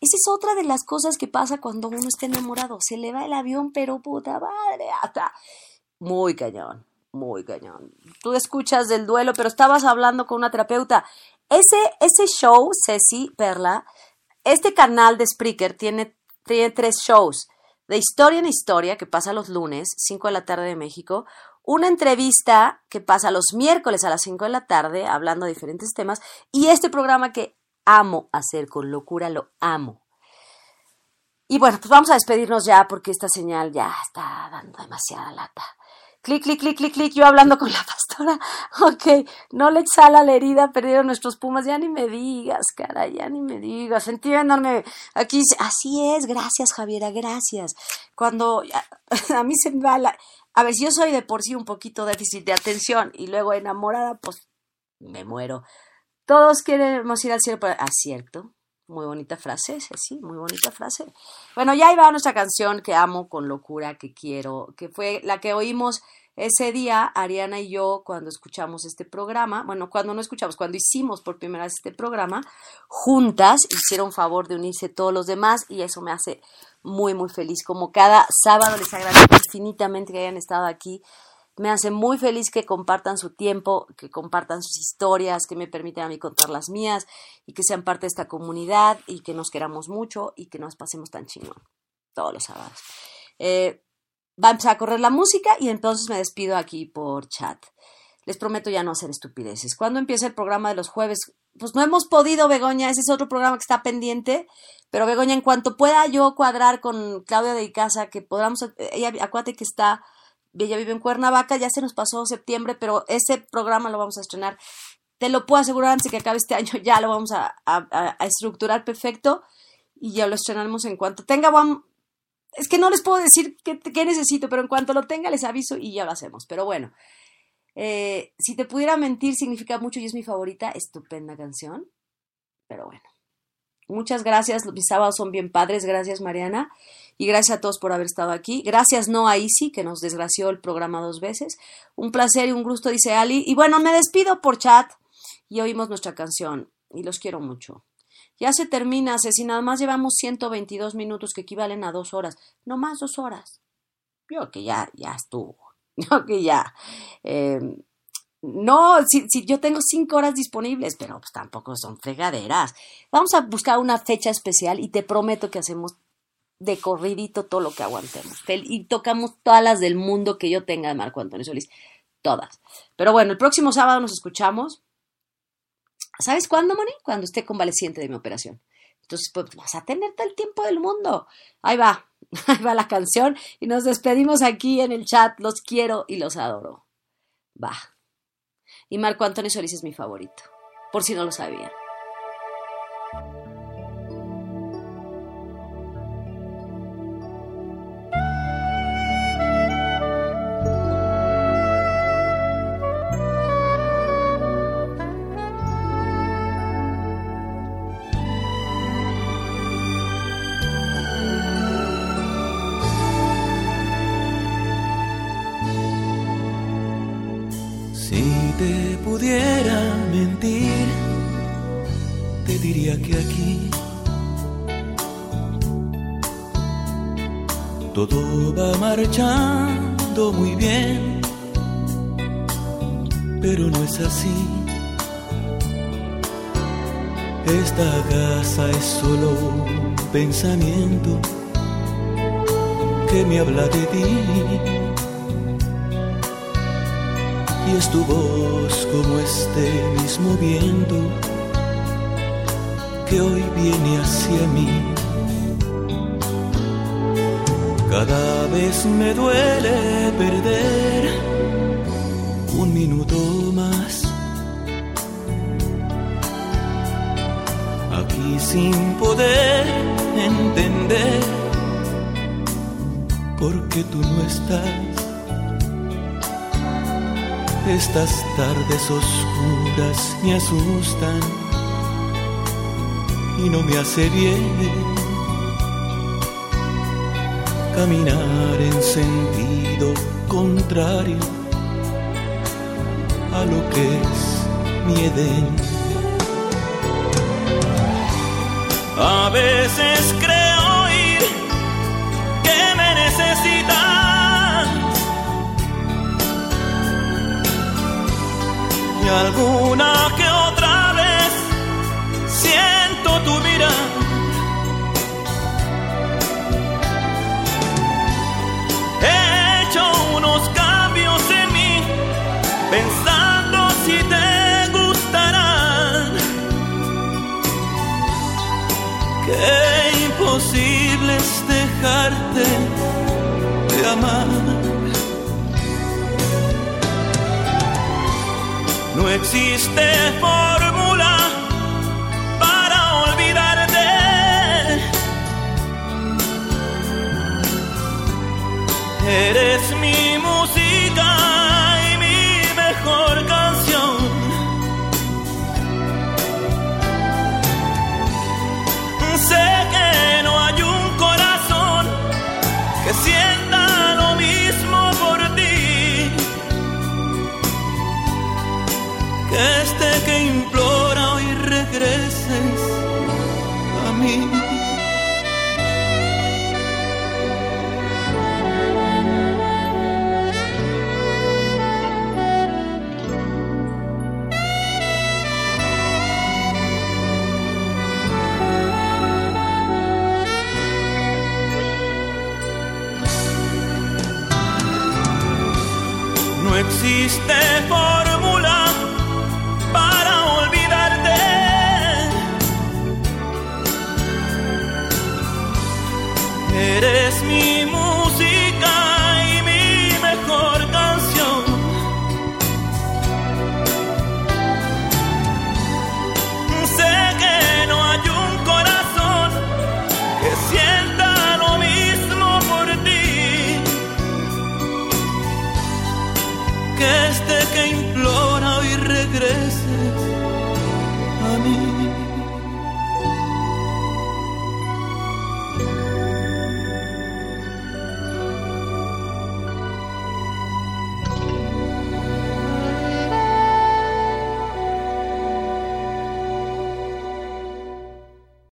Esa es otra de las cosas que pasa cuando uno está enamorado. Se le va el avión, pero puta madre, hasta muy cañón, muy cañón. Tú escuchas del duelo, pero estabas hablando con una terapeuta. Ese, ese show, Ceci, Perla, este canal de Spreaker tiene, tiene tres shows. De historia en historia, que pasa los lunes, 5 de la tarde de México. Una entrevista que pasa los miércoles a las 5 de la tarde, hablando de diferentes temas. Y este programa que amo hacer con locura, lo amo. Y bueno, pues vamos a despedirnos ya porque esta señal ya está dando demasiada lata. Clic, clic, clic, clic, clic, yo hablando con la pastora. Ok, no le exhala la herida, perdieron nuestros pumas, ya ni me digas, cara, ya ni me digas, entiéndanme. Aquí, así es, gracias Javiera, gracias. Cuando a, a mí se me va la... A ver, si yo soy de por sí un poquito déficit de atención y luego enamorada, pues me muero. Todos queremos ir al cielo, pero... Ah, cierto, muy bonita frase, sí, muy bonita frase. Bueno, ya iba nuestra canción que amo con locura, que quiero, que fue la que oímos ese día, Ariana y yo, cuando escuchamos este programa, bueno, cuando no escuchamos, cuando hicimos por primera vez este programa, juntas, hicieron favor de unirse todos los demás y eso me hace muy, muy feliz. Como cada sábado les agradezco infinitamente que hayan estado aquí. Me hace muy feliz que compartan su tiempo, que compartan sus historias, que me permiten a mí contar las mías y que sean parte de esta comunidad y que nos queramos mucho y que nos pasemos tan chingón todos los sábados. Eh, va a empezar a correr la música y entonces me despido aquí por chat. Les prometo ya no hacer estupideces. ¿Cuándo empieza el programa de los jueves? Pues no hemos podido, Begoña. Ese es otro programa que está pendiente. Pero Begoña, en cuanto pueda yo cuadrar con Claudia de Icaza, que podamos, ella, acuérdate que está, ella vive en Cuernavaca, ya se nos pasó septiembre, pero ese programa lo vamos a estrenar. Te lo puedo asegurar antes de que acabe este año, ya lo vamos a, estructurar perfecto y ya lo estrenaremos en cuanto tenga, es que no les puedo decir qué, qué, necesito, pero en cuanto lo tenga les aviso y ya lo hacemos. Pero bueno, eh, si te pudiera mentir significa mucho y es mi favorita, estupenda canción. Pero bueno, muchas gracias, mis sábados son bien padres, gracias Mariana. Y gracias a todos por haber estado aquí. Gracias no a Isi, que nos desgració el programa dos veces. Un placer y un gusto, dice Ali. Y bueno, me despido por chat y oímos nuestra canción. Y los quiero mucho. Ya se termina, si nada más llevamos 122 minutos que equivalen a dos horas, no más dos horas. Yo que ya, ya estuvo. Yo que ya. Eh, no, si, yo tengo cinco horas disponibles, pero pues tampoco son fregaderas. Vamos a buscar una fecha especial y te prometo que hacemos de corridito todo lo que aguantemos. Y tocamos todas las del mundo que yo tenga de Marco Antonio Solís. Todas. Pero bueno, el próximo sábado nos escuchamos. ¿Sabes cuándo, Moni? Cuando esté convaleciente de mi operación. Entonces, pues vas a tener todo el tiempo del mundo. Ahí va, ahí va la canción y nos despedimos aquí en el chat. Los quiero y los adoro. Va. Y Marco Antonio Solís es mi favorito, por si no lo sabían. Te pudiera mentir, te diría que aquí todo va marchando muy bien, pero no es así. Esta casa es solo un pensamiento que me habla de ti y es tu voz como este mismo viento que hoy viene hacia mí. Cada vez me duele perder un minuto más. Aquí sin poder entender por qué tú no estás estas tardes oscuras me asustan y no me hace bien caminar en sentido contrario a lo que es mi Edén. A veces creo y alguna que otra vez siento tu mirada. He hecho unos cambios en mí pensando si te gustarán. Qué imposible es dejarte de amar. Existe